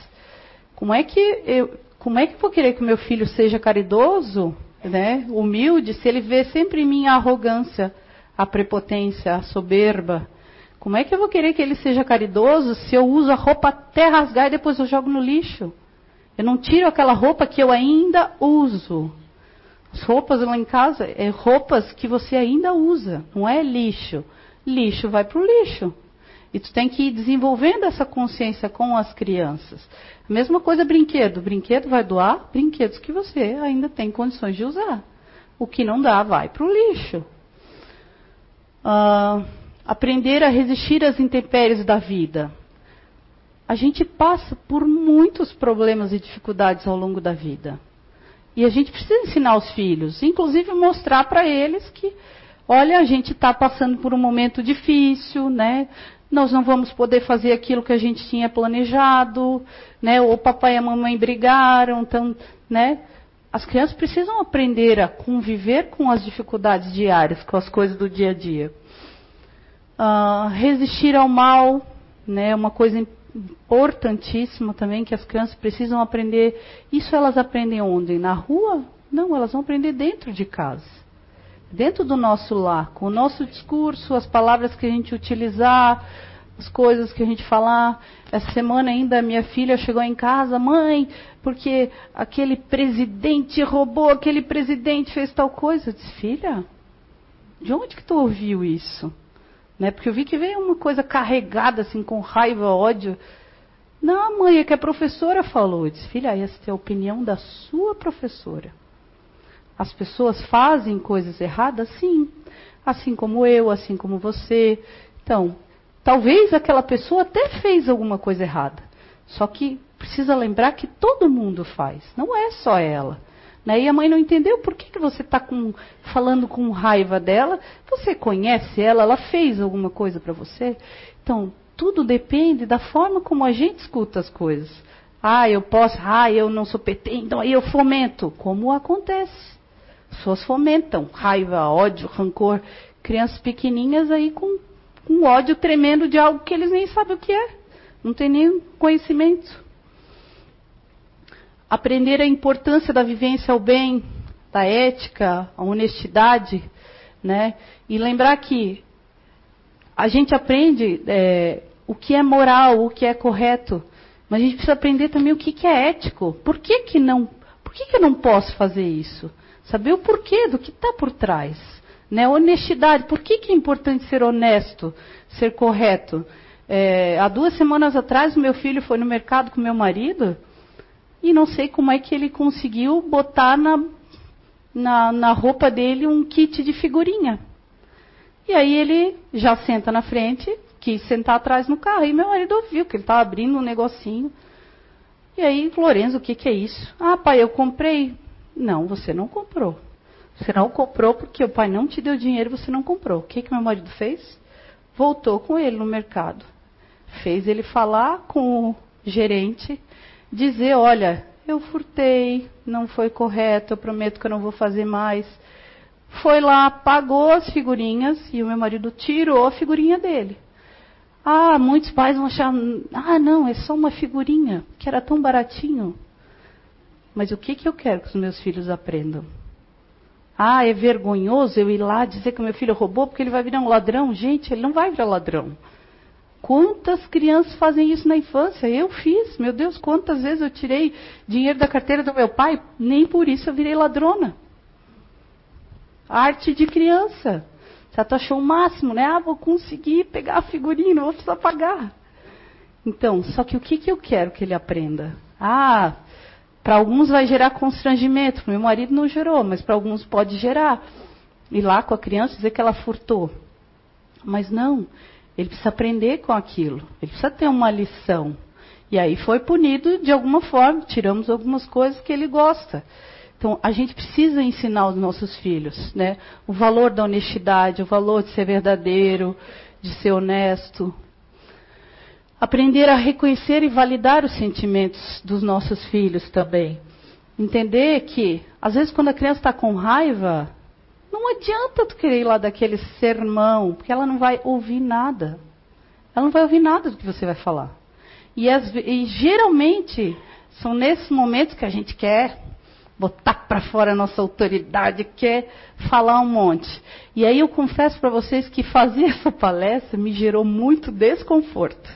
Como é que eu, como é que eu vou querer que o meu filho seja caridoso, né? Humilde, se ele vê sempre em mim a arrogância, a prepotência, a soberba? Como é que eu vou querer que ele seja caridoso se eu uso a roupa até rasgar e depois eu jogo no lixo? Eu não tiro aquela roupa que eu ainda uso. As roupas lá em casa é roupas que você ainda usa, não é lixo. Lixo vai para o lixo. E tu tem que ir desenvolvendo essa consciência com as crianças. Mesma coisa brinquedo. Brinquedo vai doar brinquedos que você ainda tem condições de usar. O que não dá vai para o lixo. Uh, aprender a resistir às intempéries da vida. a gente passa por muitos problemas e dificuldades ao longo da vida. E a gente precisa ensinar os filhos, inclusive mostrar para eles que, olha, a gente está passando por um momento difícil, né? Nós não vamos poder fazer aquilo que a gente tinha planejado, né? Ou papai e a mamãe brigaram, então, né? As crianças precisam aprender a conviver com as dificuldades diárias, com as coisas do dia a dia. Uh, resistir ao mal, né? Uma coisa importantíssimo também que as crianças precisam aprender. Isso elas aprendem onde? Na rua? Não, elas vão aprender dentro de casa. Dentro do nosso lar, com o nosso discurso, as palavras que a gente utilizar, as coisas que a gente falar. Essa semana ainda minha filha chegou em casa, mãe, porque aquele presidente roubou, aquele presidente fez tal coisa. Eu disse, filha, de onde que tu ouviu isso? Né? Porque eu vi que veio uma coisa carregada, assim, com raiva, ódio. Não, mãe, é que a professora falou. Eu disse, filha, essa é a opinião da sua professora. As pessoas fazem coisas erradas? Sim. Assim como eu, assim como você. Então, talvez aquela pessoa até fez alguma coisa errada. Só que precisa lembrar que todo mundo faz, não é só ela. Né? E a mãe não entendeu por que, que você está falando com raiva dela. Você conhece ela, ela fez alguma coisa para você. Então, tudo depende da forma como a gente escuta as coisas. Ah, eu posso, ah, eu não sou PT, então aí eu fomento. Como acontece? Pessoas fomentam raiva, ódio, rancor. Crianças pequenininhas aí com um ódio tremendo de algo que eles nem sabem o que é. Não tem nem conhecimento aprender a importância da vivência ao bem, da ética, a honestidade, né? E lembrar que a gente aprende é, o que é moral, o que é correto, mas a gente precisa aprender também o que, que é ético. Por que, que não? Por que, que eu não posso fazer isso? Saber o porquê do que está por trás. Né? Honestidade. Por que, que é importante ser honesto, ser correto? É, há duas semanas atrás, o meu filho foi no mercado com meu marido e não sei como é que ele conseguiu botar na, na, na roupa dele um kit de figurinha. E aí ele já senta na frente, quis sentar atrás no carro. E meu marido ouviu que ele estava abrindo um negocinho. E aí, Lorenzo, o que, que é isso? Ah, pai, eu comprei. Não, você não comprou. Você não comprou porque o pai não te deu dinheiro você não comprou. O que, que meu marido fez? Voltou com ele no mercado. Fez ele falar com o gerente dizer, olha, eu furtei, não foi correto, eu prometo que eu não vou fazer mais. Foi lá, pagou as figurinhas e o meu marido tirou a figurinha dele. Ah, muitos pais vão achar, ah, não, é só uma figurinha, que era tão baratinho. Mas o que, que eu quero que os meus filhos aprendam? Ah, é vergonhoso eu ir lá dizer que o meu filho roubou porque ele vai virar um ladrão? Gente, ele não vai virar ladrão. Quantas crianças fazem isso na infância? Eu fiz. Meu Deus, quantas vezes eu tirei dinheiro da carteira do meu pai? Nem por isso eu virei ladrona. Arte de criança. Você tu achou o máximo, né? Ah, vou conseguir pegar a figurinha, não vou precisar pagar. Então, só que o que, que eu quero que ele aprenda? Ah, para alguns vai gerar constrangimento. Meu marido não gerou, mas para alguns pode gerar. Ir lá com a criança dizer que ela furtou. Mas não, ele precisa aprender com aquilo. Ele precisa ter uma lição. E aí foi punido de alguma forma, tiramos algumas coisas que ele gosta. Então, a gente precisa ensinar aos nossos filhos, né? O valor da honestidade, o valor de ser verdadeiro, de ser honesto. Aprender a reconhecer e validar os sentimentos dos nossos filhos também. Entender que, às vezes, quando a criança está com raiva, não adianta tu querer ir lá daquele sermão, porque ela não vai ouvir nada. Ela não vai ouvir nada do que você vai falar. E, as, e geralmente são nesses momentos que a gente quer botar para fora a nossa autoridade, quer falar um monte. E aí eu confesso para vocês que fazer [LAUGHS] essa palestra me gerou muito desconforto.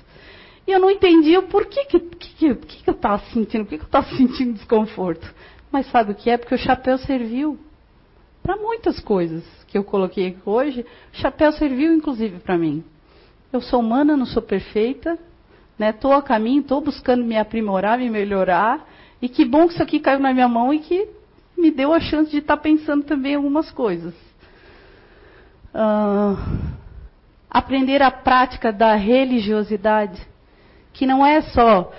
E eu não entendi o porquê que, que, que, que eu estava sentindo, por que, que eu estava [LAUGHS] sentindo desconforto. Mas sabe o que é? Porque o chapéu serviu para muitas coisas que eu coloquei hoje. O chapéu serviu inclusive para mim. Eu sou humana, não sou perfeita, Estou né? a caminho, estou buscando me aprimorar, me melhorar. E que bom que isso aqui caiu na minha mão e que me deu a chance de estar tá pensando também algumas coisas. Uh, aprender a prática da religiosidade. que não é só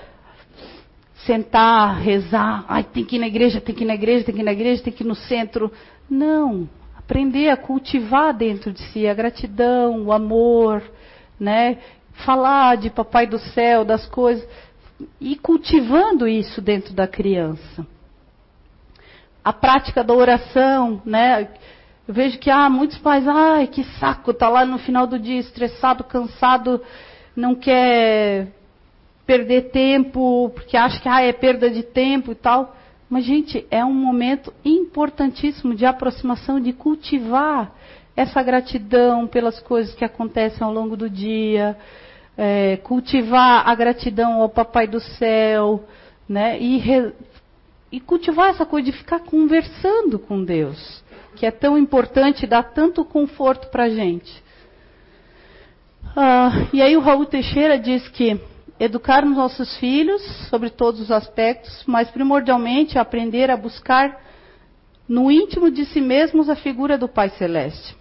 sentar, rezar, ai, tem que ir na igreja, tem que ir na igreja, tem que ir na igreja, tem que ir no centro. Não, aprender a cultivar dentro de si a gratidão, o amor, né? Falar de papai do céu, das coisas e cultivando isso dentro da criança. A prática da oração, né? Eu vejo que há ah, muitos pais, ai, que saco, tá lá no final do dia estressado, cansado, não quer perder tempo, porque acha que ah, é perda de tempo e tal. Mas, gente, é um momento importantíssimo de aproximação, de cultivar essa gratidão pelas coisas que acontecem ao longo do dia, é, cultivar a gratidão ao Papai do Céu, né? E, re, e cultivar essa coisa de ficar conversando com Deus que é tão importante, dá tanto conforto para gente. Ah, e aí o Raul Teixeira diz que educar os nossos filhos sobre todos os aspectos, mas primordialmente aprender a buscar no íntimo de si mesmos a figura do Pai Celeste.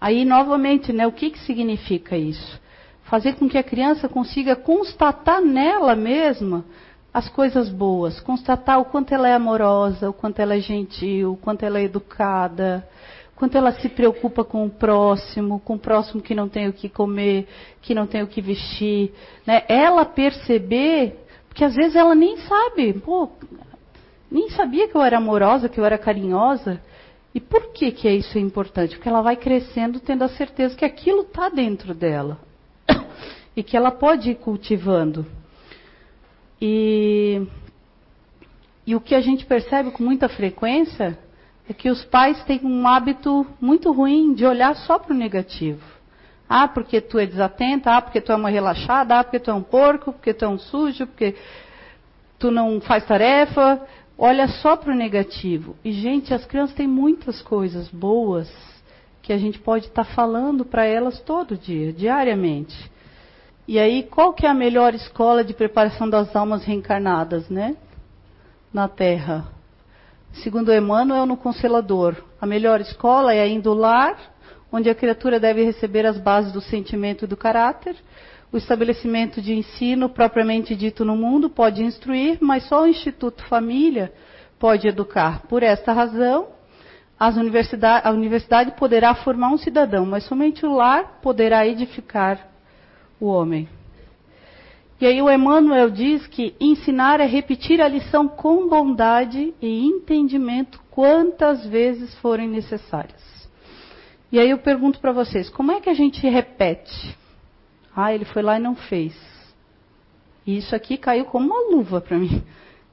Aí, novamente, né, o que, que significa isso? Fazer com que a criança consiga constatar nela mesma as coisas boas, constatar o quanto ela é amorosa, o quanto ela é gentil, o quanto ela é educada, quanto ela se preocupa com o próximo, com o próximo que não tem o que comer, que não tem o que vestir. Né? Ela perceber, porque às vezes ela nem sabe, pô, nem sabia que eu era amorosa, que eu era carinhosa. E por que, que isso é importante? Porque ela vai crescendo tendo a certeza que aquilo está dentro dela. [COUGHS] E que ela pode ir cultivando. E, e o que a gente percebe com muita frequência é que os pais têm um hábito muito ruim de olhar só para o negativo. Ah, porque tu é desatenta, ah, porque tu é uma relaxada, ah, porque tu é um porco, porque tu é um sujo, porque tu não faz tarefa. Olha só para o negativo. E, gente, as crianças têm muitas coisas boas que a gente pode estar tá falando para elas todo dia, diariamente. E aí, qual que é a melhor escola de preparação das almas reencarnadas, né? Na Terra. Segundo Emmanuel, no Consolador. A melhor escola é a indular, onde a criatura deve receber as bases do sentimento e do caráter. O estabelecimento de ensino propriamente dito no mundo pode instruir, mas só o Instituto Família pode educar. Por esta razão, universidade, a universidade poderá formar um cidadão, mas somente o lar poderá edificar o homem. E aí o Emmanuel diz que ensinar é repetir a lição com bondade e entendimento quantas vezes forem necessárias. E aí eu pergunto para vocês, como é que a gente repete? Ah, ele foi lá e não fez. E isso aqui caiu como uma luva para mim.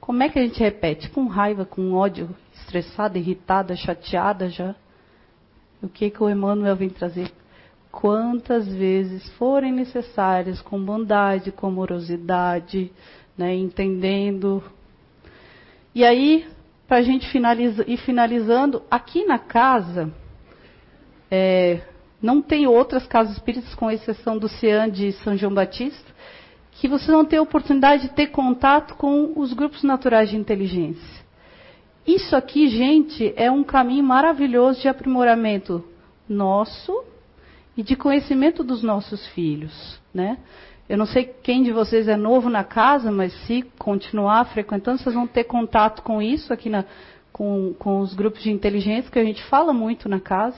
Como é que a gente repete? Com raiva, com ódio, estressada, irritada, chateada já? O que que o Emmanuel vem trazer? Quantas vezes forem necessárias, com bondade, com amorosidade, né, entendendo. E aí, para a gente finaliza, ir finalizando, aqui na casa, é, não tem outras casas espíritas, com exceção do CEAN de São João Batista, que vocês vão ter a oportunidade de ter contato com os grupos naturais de inteligência. Isso aqui, gente, é um caminho maravilhoso de aprimoramento nosso e de conhecimento dos nossos filhos, né? Eu não sei quem de vocês é novo na casa, mas se continuar frequentando, vocês vão ter contato com isso aqui na, com, com os grupos de inteligência que a gente fala muito na casa.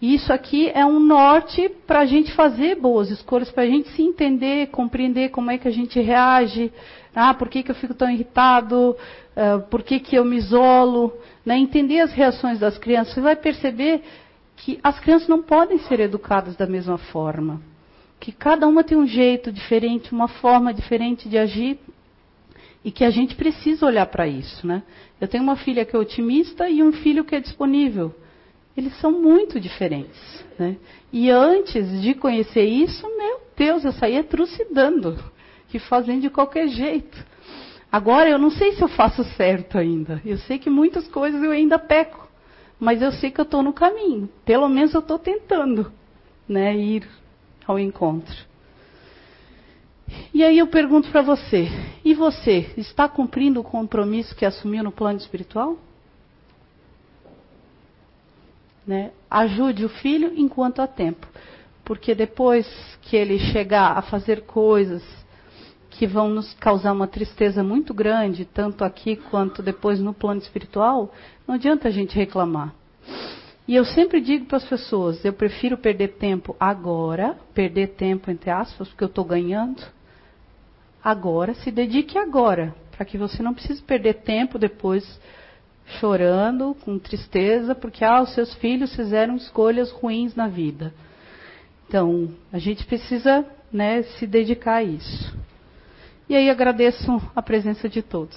E isso aqui é um norte para a gente fazer boas escolhas, para a gente se entender, compreender como é que a gente reage. Ah, por que, que eu fico tão irritado? Uh, por que, que eu me isolo? Né? Entender as reações das crianças. Você vai perceber que as crianças não podem ser educadas da mesma forma. Que cada uma tem um jeito diferente, uma forma diferente de agir. E que a gente precisa olhar para isso. Né? Eu tenho uma filha que é otimista e um filho que é disponível. Eles são muito diferentes. Né? E antes de conhecer isso, meu Deus, eu saía trucidando. Que fazem de qualquer jeito. Agora, eu não sei se eu faço certo ainda. Eu sei que muitas coisas eu ainda peco mas eu sei que eu estou no caminho. Pelo menos eu estou tentando né, ir ao encontro. E aí eu pergunto para você: e você está cumprindo o compromisso que assumiu no plano espiritual? Né? Ajude o filho enquanto há tempo. porque depois que ele chegar a fazer coisas que vão nos causar uma tristeza muito grande, tanto aqui quanto depois no plano espiritual, não adianta a gente reclamar. E eu sempre digo para as pessoas: eu prefiro perder tempo agora, perder tempo entre aspas, porque eu estou ganhando. Agora, se dedique agora, para que você não precise perder tempo depois chorando, com tristeza, porque ah, os seus filhos fizeram escolhas ruins na vida. Então, a gente precisa né, se dedicar a isso. E aí agradeço a presença de todos.